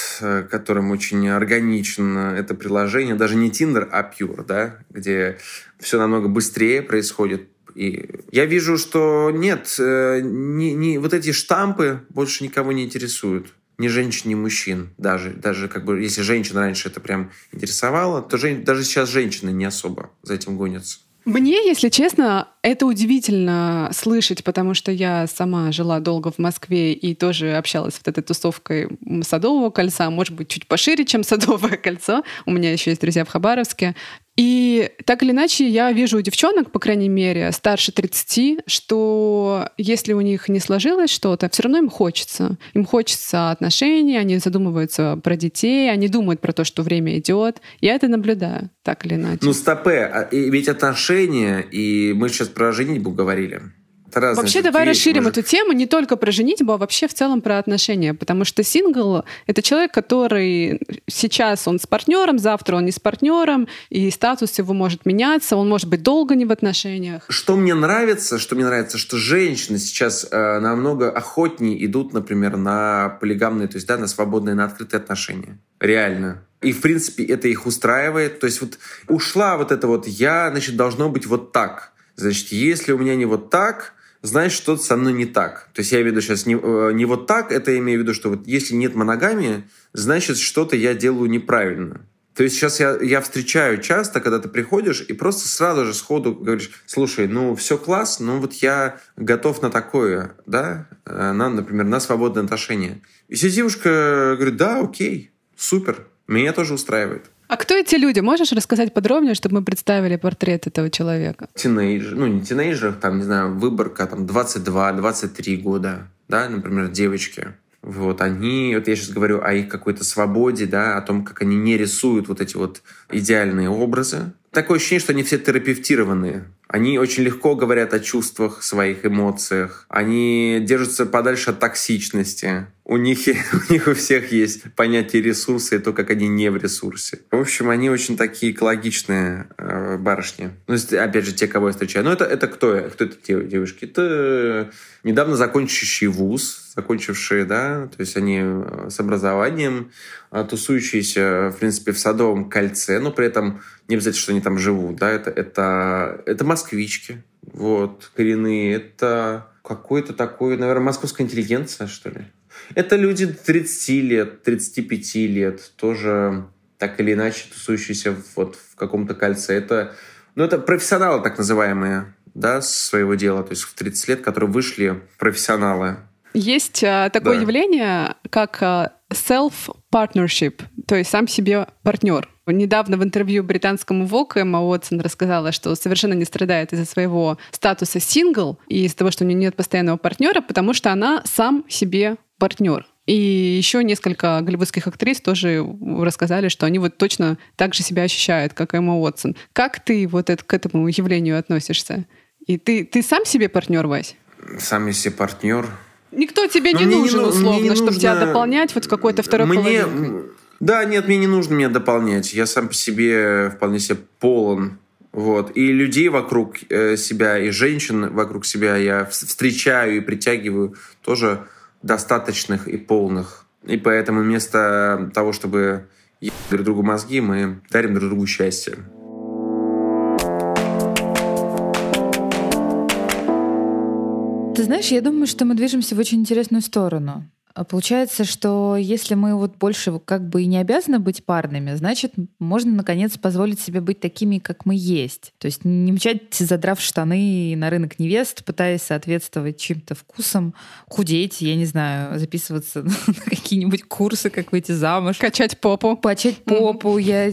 которым очень органично это приложение, даже не Tinder, а Pure, да, где все намного быстрее происходит. И я вижу, что нет, э, не, не, вот эти штампы больше никого не интересуют ни женщин, ни мужчин. Даже, даже как бы, если женщина раньше это прям интересовало, то жен, даже сейчас женщины не особо за этим гонятся. Мне, если честно, это удивительно слышать, потому что я сама жила долго в Москве и тоже общалась вот этой тусовкой Садового кольца, может быть, чуть пошире, чем Садовое кольцо. У меня еще есть друзья в Хабаровске. И так или иначе, я вижу у девчонок, по крайней мере, старше 30, что если у них не сложилось что-то, все равно им хочется. Им хочется отношений, они задумываются про детей, они думают про то, что время идет. Я это наблюдаю, так или иначе. Ну, стопе, а, ведь отношения, и мы сейчас про женитьбу говорили. Это вообще давай расширим может... эту тему не только про женитьбу, а вообще в целом про отношения. Потому что сингл — это человек, который сейчас он с партнером, завтра он не с партнером, и статус его может меняться, он может быть долго не в отношениях. Что мне нравится, что мне нравится, что женщины сейчас э, намного охотнее идут, например, на полигамные, то есть да, на свободные, на открытые отношения. Реально. И, в принципе, это их устраивает. То есть вот ушла вот это вот «я, значит, должно быть вот так». Значит, если у меня не вот так, значит, что-то со мной не так. То есть я имею в виду сейчас не, э, не вот так, это я имею в виду, что вот если нет моногамии, значит, что-то я делаю неправильно. То есть сейчас я, я встречаю часто, когда ты приходишь и просто сразу же сходу говоришь, слушай, ну все класс, но вот я готов на такое, да, э, на, например, на свободное отношение. И все девушка говорит, да, окей, супер, меня тоже устраивает. А кто эти люди? Можешь рассказать подробнее, чтобы мы представили портрет этого человека? Тинейджер, ну не тинейджер, там, не знаю, выборка, там 22-23 года, да, например, девочки. Вот они, вот я сейчас говорю о их какой-то свободе, да, о том, как они не рисуют вот эти вот идеальные образы. Такое ощущение, что они все терапевтированные. Они очень легко говорят о чувствах, своих эмоциях. Они держатся подальше от токсичности. У них, у них у всех есть понятие ресурса и то, как они не в ресурсе. В общем, они очень такие экологичные э, барышни. Ну, опять же, те, кого я встречаю. Ну, это, это кто? Кто это девушки? Это недавно закончившие вуз, закончившие, да, то есть они э, с образованием, э, тусующиеся, в принципе, в Садовом кольце, но при этом не обязательно, что они там живут, да, это, это, это москвички, вот, коренные, это какой-то такой, наверное, московская интеллигенция, что ли. Это люди 30 лет, 35 лет, тоже так или иначе тусующиеся вот в каком-то кольце. Это, ну, это профессионалы так называемые, да, своего дела, то есть в 30 лет, которые вышли профессионалы. Есть а, такое да. явление, как а, self-partnership, то есть сам себе партнер. Недавно в интервью британскому Vogue Эмма Уотсон рассказала, что совершенно не страдает из-за своего статуса сингл и из-за того, что у нее нет постоянного партнера, потому что она сам себе партнер. И еще несколько голливудских актрис тоже рассказали, что они вот точно так же себя ощущают, как Эмма Уотсон. Как ты вот это, к этому явлению относишься? И ты, ты сам себе партнер, Вась? Сам себе партнер. Никто тебе Но не нужен, не, условно, не чтобы нужно... тебя дополнять вот какой-то второй мне... половинкой. Да, нет, мне не нужно меня дополнять. Я сам по себе вполне себе полон. Вот. И людей вокруг э, себя, и женщин вокруг себя я встречаю и притягиваю тоже достаточных и полных. И поэтому вместо того, чтобы друг другу мозги, мы дарим друг другу счастье. Ты знаешь, я думаю, что мы движемся в очень интересную сторону. А получается, что если мы вот больше как бы и не обязаны быть парными, значит, можно наконец позволить себе быть такими, как мы есть. То есть не мчать, задрав штаны на рынок невест, пытаясь соответствовать чьим-то вкусам, худеть, я не знаю, записываться на какие-нибудь курсы, как выйти замуж. Качать попу. Качать попу, я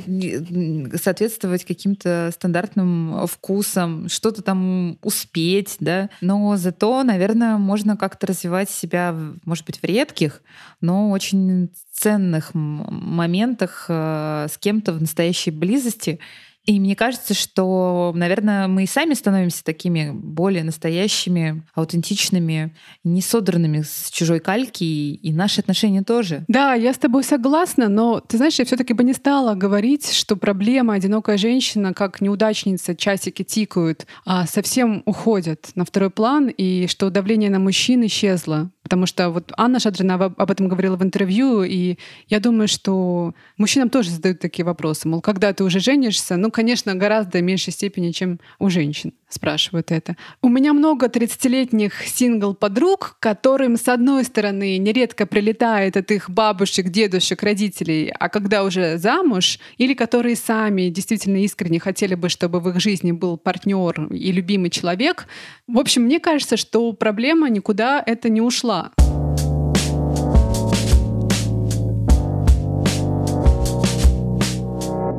соответствовать каким-то стандартным вкусам, что-то там успеть, да. Но зато, наверное, можно как-то развивать себя, может быть, в редких редких, но очень ценных моментах э, с кем-то в настоящей близости и мне кажется, что, наверное, мы и сами становимся такими более настоящими, аутентичными, не содранными с чужой кальки, и наши отношения тоже. Да, я с тобой согласна, но ты знаешь, я все-таки бы не стала говорить, что проблема одинокая женщина, как неудачница, часики тикают, а совсем уходят на второй план, и что давление на мужчин исчезло. Потому что вот Анна Шадрина об этом говорила в интервью, и я думаю, что мужчинам тоже задают такие вопросы. Мол, когда ты уже женишься, ну, конечно, гораздо меньшей степени, чем у женщин спрашивают это. У меня много 30-летних сингл-подруг, которым, с одной стороны, нередко прилетает от их бабушек, дедушек, родителей, а когда уже замуж, или которые сами действительно искренне хотели бы, чтобы в их жизни был партнер и любимый человек. В общем, мне кажется, что проблема никуда это не ушла.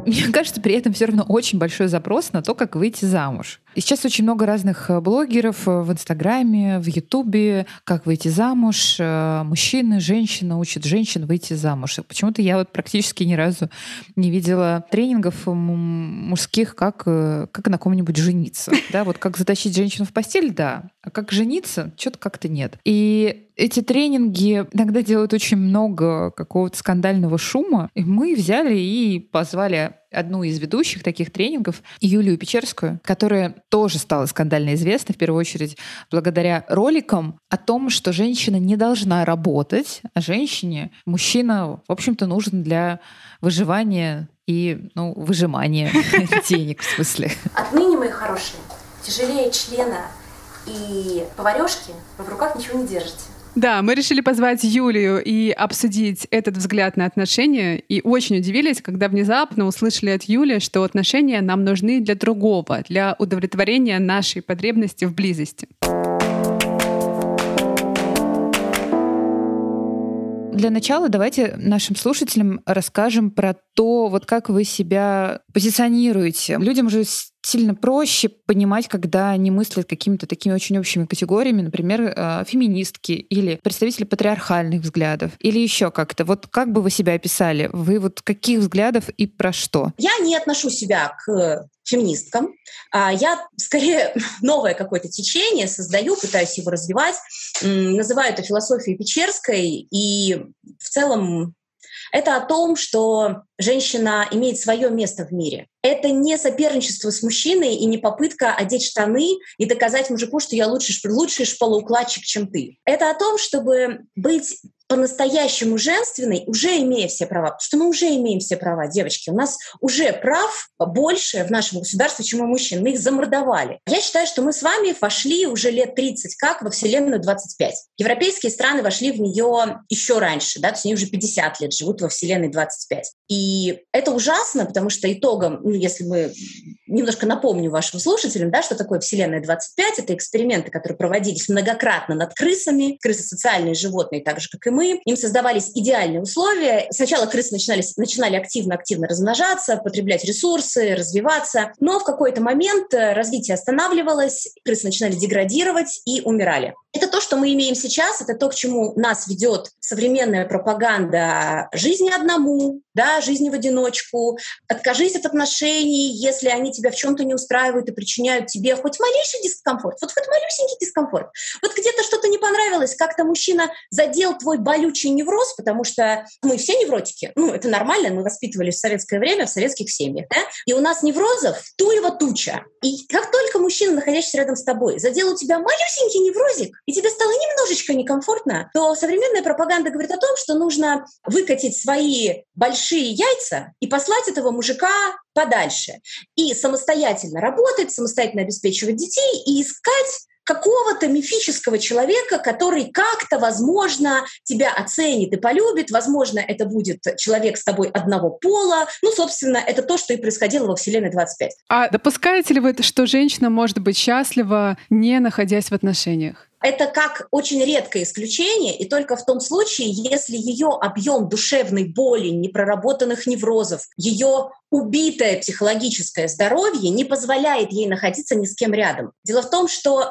Мне кажется, при этом все равно очень большой запрос на то, как выйти замуж. И сейчас очень много разных э, блогеров э, в Инстаграме, в Ютубе, как выйти замуж. Э, мужчины, женщины учат женщин выйти замуж. Почему-то я вот практически ни разу не видела тренингов мужских, как, как на ком-нибудь жениться. Да, вот как затащить женщину в постель, да. А как жениться, что-то как-то нет. И эти тренинги иногда делают очень много какого-то скандального шума. И мы взяли и позвали одну из ведущих таких тренингов, Юлию Печерскую, которая тоже стала скандально известна, в первую очередь, благодаря роликам о том, что женщина не должна работать, а женщине мужчина, в общем-то, нужен для выживания и ну, выжимания денег, в смысле. Отныне, мои хорошие, тяжелее члена и поварешки вы в руках ничего не держите. Да, мы решили позвать Юлию и обсудить этот взгляд на отношения. И очень удивились, когда внезапно услышали от Юли, что отношения нам нужны для другого, для удовлетворения нашей потребности в близости. Для начала давайте нашим слушателям расскажем про то, вот как вы себя позиционируете. Людям же сильно проще понимать, когда они мыслят какими-то такими очень общими категориями, например, э, феминистки или представители патриархальных взглядов, или еще как-то. Вот как бы вы себя описали? Вы вот каких взглядов и про что? Я не отношу себя к феминисткам. А я скорее новое какое-то течение создаю, пытаюсь его развивать. Называю это философией Печерской. И в целом это о том, что женщина имеет свое место в мире. Это не соперничество с мужчиной и не попытка одеть штаны и доказать мужику, что я лучший, лучший шпалоукладчик, чем ты. Это о том, чтобы быть по-настоящему женственной, уже имея все права, потому что мы уже имеем все права, девочки. У нас уже прав больше в нашем государстве, чем у мужчин. Мы их замордовали. Я считаю, что мы с вами вошли уже лет 30 как во Вселенную 25. Европейские страны вошли в нее еще раньше, да, то есть они уже 50 лет живут во Вселенной 25. И это ужасно, потому что итогом, ну, если мы немножко напомню вашим слушателям, да, что такое Вселенная 25, это эксперименты, которые проводились многократно над крысами, крысы социальные животные, так же, как и мы. Им создавались идеальные условия. Сначала крысы начинали, начинали активно-активно размножаться, потреблять ресурсы, развиваться. Но в какой-то момент э, развитие останавливалось, крысы начинали деградировать и умирали. Это то, что мы имеем сейчас, это то, к чему нас ведет современная пропаганда жизни одному, да, жизни в одиночку. Откажись от отношений, если они тебя в чем-то не устраивают и причиняют тебе хоть малейший дискомфорт, вот хоть малюсенький дискомфорт. Вот где-то что-то не понравилось, как-то мужчина задел твой болючий невроз, потому что мы все невротики. Ну, это нормально, мы воспитывались в советское время, в советских семьях, да? И у нас неврозов туева туча. И как только мужчина, находящийся рядом с тобой, задел у тебя малюсенький неврозик, и тебе стало немножечко некомфортно, то современная пропаганда говорит о том, что нужно выкатить свои большие яйца и послать этого мужика подальше. И самостоятельно работать, самостоятельно обеспечивать детей и искать какого-то мифического человека, который как-то, возможно, тебя оценит и полюбит, возможно, это будет человек с тобой одного пола. Ну, собственно, это то, что и происходило во Вселенной 25. А допускаете ли вы, что женщина может быть счастлива, не находясь в отношениях? Это как очень редкое исключение, и только в том случае, если ее объем душевной боли, непроработанных неврозов, ее убитое психологическое здоровье не позволяет ей находиться ни с кем рядом. Дело в том, что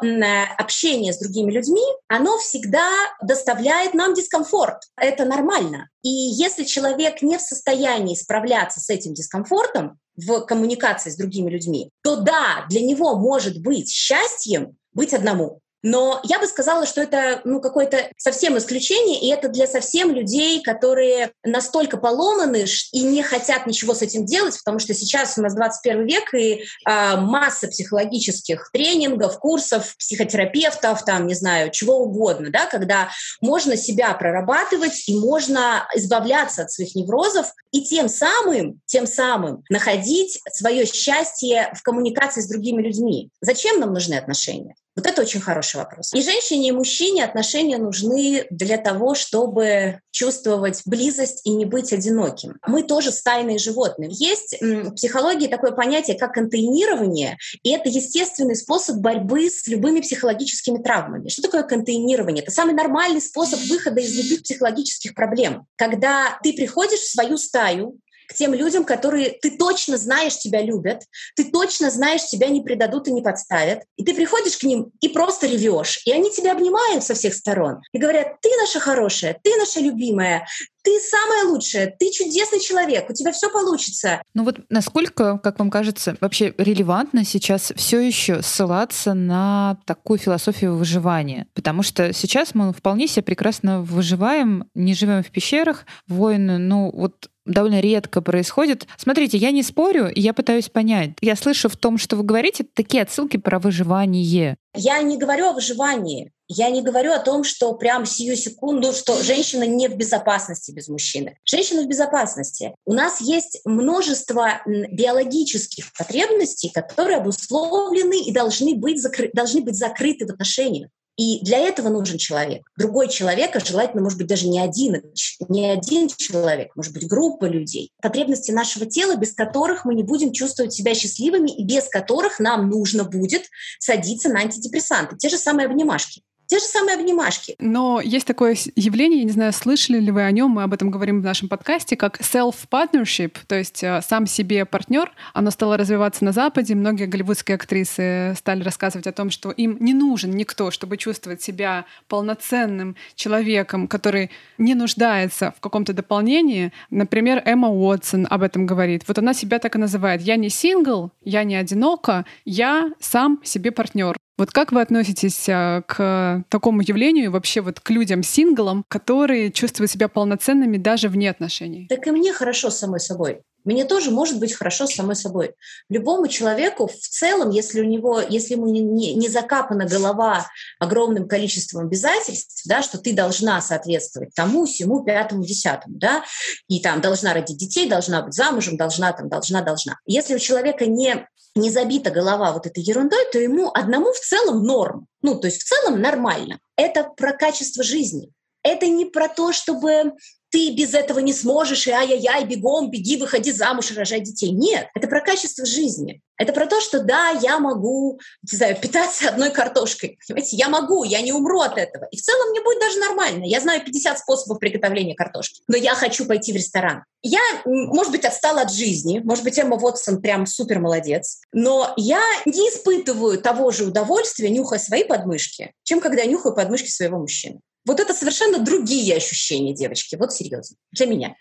общение с другими людьми, оно всегда доставляет нам дискомфорт. Это нормально. И если человек не в состоянии справляться с этим дискомфортом в коммуникации с другими людьми, то да, для него может быть счастьем быть одному. Но я бы сказала, что это ну, какое-то совсем исключение, и это для совсем людей, которые настолько поломаны и не хотят ничего с этим делать, потому что сейчас у нас 21 век, и э, масса психологических тренингов, курсов, психотерапевтов, там, не знаю, чего угодно, да, когда можно себя прорабатывать и можно избавляться от своих неврозов, и тем самым, тем самым находить свое счастье в коммуникации с другими людьми. Зачем нам нужны отношения? Вот это очень хороший вопрос. И женщине, и мужчине отношения нужны для того, чтобы чувствовать близость и не быть одиноким. Мы тоже стайные животные. Есть в психологии такое понятие, как контейнирование, и это естественный способ борьбы с любыми психологическими травмами. Что такое контейнирование? Это самый нормальный способ выхода из любых психологических проблем. Когда ты приходишь в свою стаю, к тем людям, которые ты точно знаешь, тебя любят, ты точно знаешь, тебя не предадут и не подставят. И ты приходишь к ним и просто ревешь. И они тебя обнимают со всех сторон и говорят, ты наша хорошая, ты наша любимая, ты самая лучшая, ты чудесный человек, у тебя все получится. Ну вот насколько, как вам кажется, вообще релевантно сейчас все еще ссылаться на такую философию выживания? Потому что сейчас мы вполне себе прекрасно выживаем, не живем в пещерах, войны, ну вот довольно редко происходит. Смотрите, я не спорю, я пытаюсь понять. Я слышу в том, что вы говорите, такие отсылки про выживание. Я не говорю о выживании. Я не говорю о том, что прям сию секунду, что женщина не в безопасности без мужчины. Женщина в безопасности. У нас есть множество биологических потребностей, которые обусловлены и должны быть, закры- должны быть закрыты в отношениях. И для этого нужен человек. Другой человек, а желательно, может быть, даже не один, не один человек, может быть, группа людей. Потребности нашего тела, без которых мы не будем чувствовать себя счастливыми и без которых нам нужно будет садиться на антидепрессанты. Те же самые обнимашки. Те же самые обнимашки. Но есть такое явление, я не знаю, слышали ли вы о нем, мы об этом говорим в нашем подкасте, как self-partnership, то есть э, сам себе партнер. Оно стало развиваться на Западе. Многие голливудские актрисы стали рассказывать о том, что им не нужен никто, чтобы чувствовать себя полноценным человеком, который не нуждается в каком-то дополнении. Например, Эмма Уотсон об этом говорит. Вот она себя так и называет. Я не сингл, я не одинока, я сам себе партнер. Вот как вы относитесь а, к такому явлению, вообще вот к людям-синглам, которые чувствуют себя полноценными даже вне отношений? Так и мне хорошо самой собой. Мне тоже может быть хорошо с самой собой. Любому человеку в целом, если у него, если ему не, не, не закапана голова огромным количеством обязательств, да, что ты должна соответствовать тому, всему, пятому, десятому, да, и там должна родить детей, должна быть замужем, должна, там, должна, должна. Если у человека не не забита голова вот этой ерундой, то ему одному в целом норм. Ну, то есть в целом нормально. Это про качество жизни. Это не про то, чтобы ты без этого не сможешь, и ай-яй-яй, бегом, беги, выходи замуж и рожай детей. Нет, это про качество жизни. Это про то, что да, я могу, не знаю, питаться одной картошкой. Понимаете, я могу, я не умру от этого. И в целом мне будет даже нормально. Я знаю 50 способов приготовления картошки. Но я хочу пойти в ресторан. Я, может быть, отстала от жизни. Может быть, Эмма Вотсон прям супер молодец. Но я не испытываю того же удовольствия, нюхая свои подмышки, чем когда я нюхаю подмышки своего мужчины. Вот это совершенно другие ощущения, девочки. Вот серьезно. Для меня.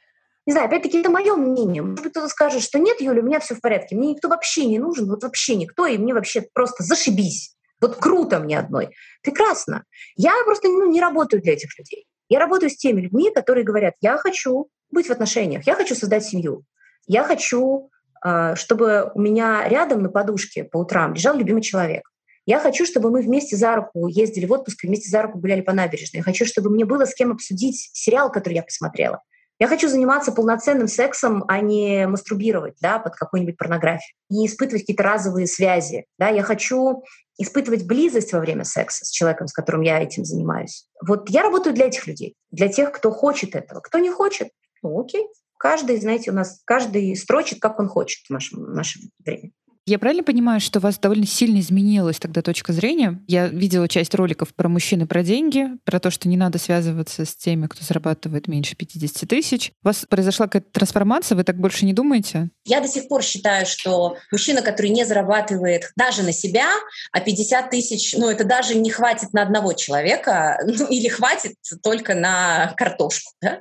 Не знаю, опять-таки, это мое мнение. Может быть, кто-то скажет, что нет, Юля, у меня все в порядке. Мне никто вообще не нужен, вот вообще никто, и мне вообще просто зашибись. Вот круто мне одной. Прекрасно. Я просто ну, не работаю для этих людей. Я работаю с теми людьми, которые говорят, я хочу быть в отношениях, я хочу создать семью, я хочу, а, чтобы у меня рядом на подушке по утрам лежал любимый человек. Я хочу, чтобы мы вместе за руку ездили в отпуск вместе за руку гуляли по набережной. Я хочу, чтобы мне было с кем обсудить сериал, который я посмотрела. Я хочу заниматься полноценным сексом, а не мастурбировать да, под какую-нибудь порнографию, не испытывать какие-то разовые связи. Да. Я хочу испытывать близость во время секса с человеком, с которым я этим занимаюсь. Вот я работаю для этих людей, для тех, кто хочет этого. Кто не хочет, ну окей. Каждый, знаете, у нас каждый строчит, как он хочет в нашем, в нашем времени. Я правильно понимаю, что у вас довольно сильно изменилась тогда точка зрения? Я видела часть роликов про мужчин и про деньги, про то, что не надо связываться с теми, кто зарабатывает меньше 50 тысяч. У вас произошла какая-то трансформация, вы так больше не думаете? Я до сих пор считаю, что мужчина, который не зарабатывает даже на себя, а 50 тысяч, ну это даже не хватит на одного человека, ну или хватит только на картошку. Да?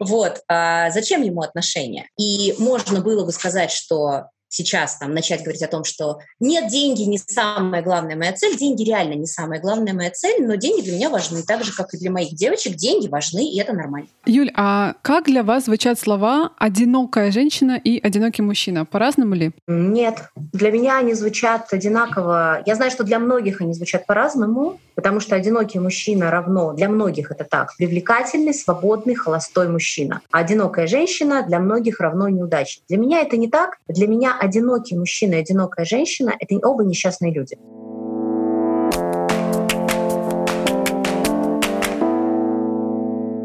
Вот. А зачем ему отношения? И можно было бы сказать, что сейчас там начать говорить о том, что нет, деньги не самая главная моя цель, деньги реально не самая главная моя цель, но деньги для меня важны, так же, как и для моих девочек, деньги важны, и это нормально. Юль, а как для вас звучат слова «одинокая женщина» и «одинокий мужчина»? По-разному ли? Нет, для меня они звучат одинаково. Я знаю, что для многих они звучат по-разному, потому что одинокий мужчина равно, для многих это так, привлекательный, свободный, холостой мужчина. А одинокая женщина для многих равно неудачник. Для меня это не так. Для меня одинокий мужчина и одинокая женщина — это оба несчастные люди.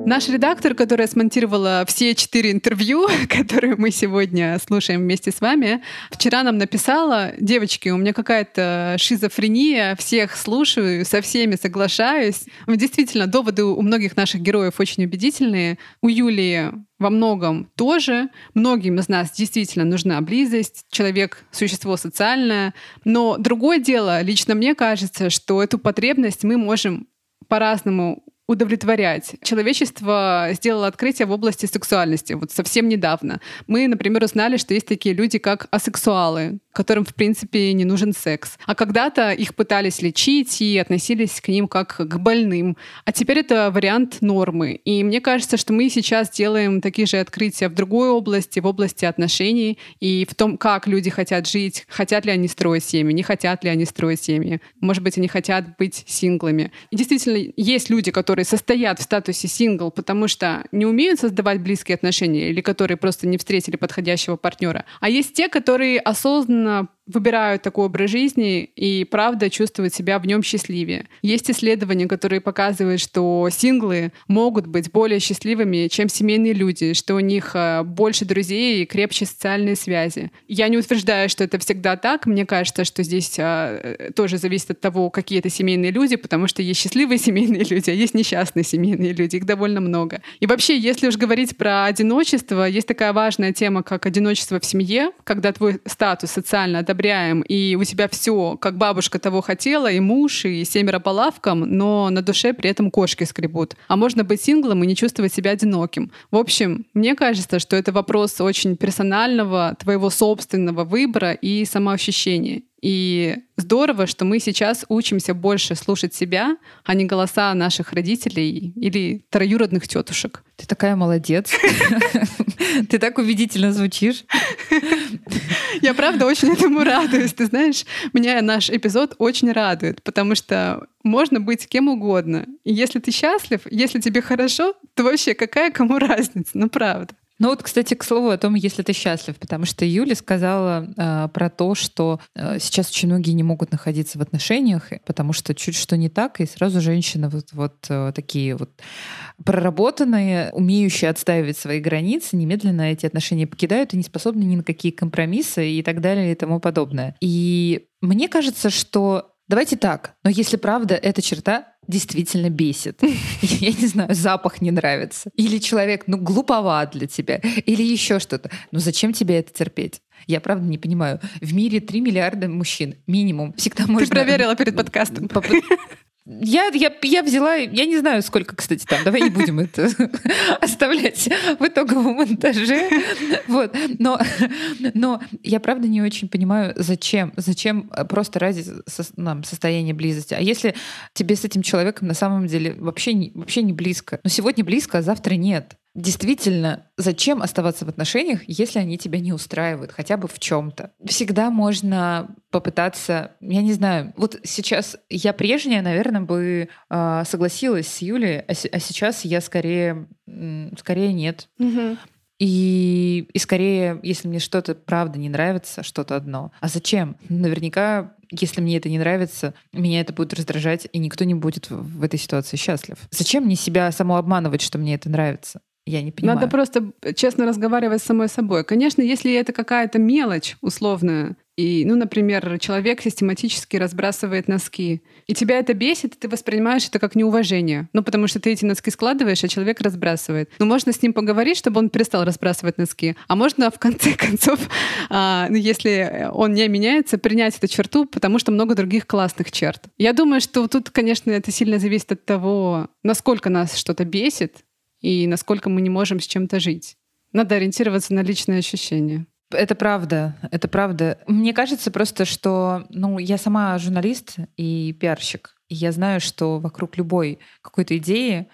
Наш редактор, которая смонтировала все четыре интервью, которые мы сегодня слушаем вместе с вами, вчера нам написала, девочки, у меня какая-то шизофрения, всех слушаю, со всеми соглашаюсь. Действительно, доводы у многих наших героев очень убедительные. У Юлии во многом тоже. Многим из нас действительно нужна близость, человек — существо социальное. Но другое дело, лично мне кажется, что эту потребность мы можем по-разному удовлетворять. Человечество сделало открытие в области сексуальности вот совсем недавно. Мы, например, узнали, что есть такие люди, как асексуалы, которым, в принципе, не нужен секс. А когда-то их пытались лечить и относились к ним как к больным. А теперь это вариант нормы. И мне кажется, что мы сейчас делаем такие же открытия в другой области, в области отношений и в том, как люди хотят жить, хотят ли они строить семьи, не хотят ли они строить семьи. Может быть, они хотят быть синглами. И действительно, есть люди, которые состоят в статусе сингл, потому что не умеют создавать близкие отношения или которые просто не встретили подходящего партнера. А есть те, которые осознанно именно выбирают такой образ жизни и правда чувствуют себя в нем счастливее. Есть исследования, которые показывают, что синглы могут быть более счастливыми, чем семейные люди, что у них э, больше друзей и крепче социальные связи. Я не утверждаю, что это всегда так. Мне кажется, что здесь э, тоже зависит от того, какие это семейные люди, потому что есть счастливые семейные люди, а есть несчастные семейные люди. Их довольно много. И вообще, если уж говорить про одиночество, есть такая важная тема, как одиночество в семье, когда твой статус социально одобряем, и у тебя все, как бабушка того хотела, и муж, и семеро по лавкам, но на душе при этом кошки скребут. А можно быть синглом и не чувствовать себя одиноким. В общем, мне кажется, что это вопрос очень персонального, твоего собственного выбора и самоощущения. И здорово, что мы сейчас учимся больше слушать себя, а не голоса наших родителей или троюродных тетушек. Ты такая молодец. Ты так убедительно звучишь. Я правда очень этому радуюсь. Ты знаешь, меня наш эпизод очень радует, потому что можно быть кем угодно. И если ты счастлив, если тебе хорошо, то вообще какая кому разница? Ну правда. Ну вот, кстати, к слову о том, если ты счастлив, потому что Юля сказала э, про то, что э, сейчас очень многие не могут находиться в отношениях, потому что чуть что не так, и сразу женщины вот, вот э, такие вот проработанные, умеющие отстаивать свои границы, немедленно эти отношения покидают и не способны ни на какие компромиссы и так далее и тому подобное. И мне кажется, что Давайте так, но если правда эта черта действительно бесит. Я не знаю, запах не нравится. Или человек, ну, глуповат для тебя. Или еще что-то. Ну, зачем тебе это терпеть? Я правда не понимаю. В мире 3 миллиарда мужчин минимум. Всегда можно... Ты проверила перед подкастом. Я, я, я взяла, я не знаю, сколько, кстати, там, давай не будем это оставлять в итоговом монтаже. Вот. Но, но я правда не очень понимаю, зачем, зачем просто ради со, нам, состояния близости. А если тебе с этим человеком на самом деле вообще вообще не близко? Но сегодня близко, а завтра нет действительно, зачем оставаться в отношениях, если они тебя не устраивают, хотя бы в чем-то? Всегда можно попытаться, я не знаю, вот сейчас я прежняя, наверное, бы э, согласилась с Юлей, а, а сейчас я скорее, скорее нет. Угу. И, и скорее, если мне что-то правда не нравится, что-то одно. А зачем? Наверняка если мне это не нравится, меня это будет раздражать, и никто не будет в этой ситуации счастлив. Зачем мне себя самообманывать, что мне это нравится? Я не понимаю. Надо просто честно разговаривать с самой собой. Конечно, если это какая-то мелочь условная, и, ну, например, человек систематически разбрасывает носки, и тебя это бесит, и ты воспринимаешь это как неуважение. Ну, потому что ты эти носки складываешь, а человек разбрасывает. Ну, можно с ним поговорить, чтобы он перестал разбрасывать носки. А можно, в конце концов, а, ну, если он не меняется, принять эту черту, потому что много других классных черт. Я думаю, что тут, конечно, это сильно зависит от того, насколько нас что-то бесит, и насколько мы не можем с чем-то жить. Надо ориентироваться на личные ощущения. Это правда, это правда. Мне кажется просто, что ну, я сама журналист и пиарщик. И я знаю, что вокруг любой какой-то идеи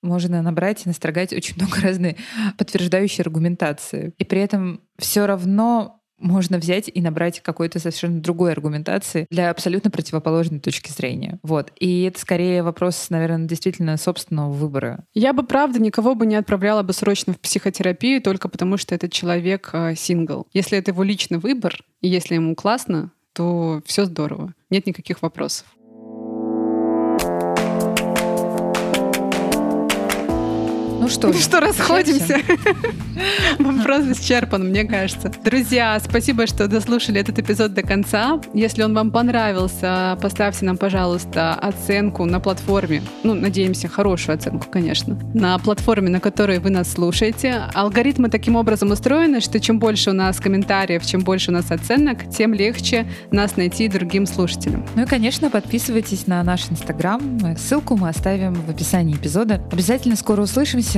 можно набрать и настрогать очень много разной подтверждающей аргументации. И при этом все равно можно взять и набрать какой-то совершенно другой аргументации для абсолютно противоположной точки зрения. Вот. И это скорее вопрос, наверное, действительно собственного выбора. Я бы, правда, никого бы не отправляла бы срочно в психотерапию только потому, что этот человек э, сингл. Если это его личный выбор, и если ему классно, то все здорово. Нет никаких вопросов. Ну что, что расходимся. Вопрос исчерпан, мне кажется. Друзья, спасибо, что дослушали этот эпизод до конца. Если он вам понравился, поставьте нам, пожалуйста, оценку на платформе. Ну, надеемся, хорошую оценку, конечно. На платформе, на которой вы нас слушаете. Алгоритмы таким образом устроены, что чем больше у нас комментариев, чем больше у нас оценок, тем легче нас найти другим слушателям. Ну и, конечно, подписывайтесь на наш Инстаграм. Ссылку мы оставим в описании эпизода. Обязательно скоро услышимся.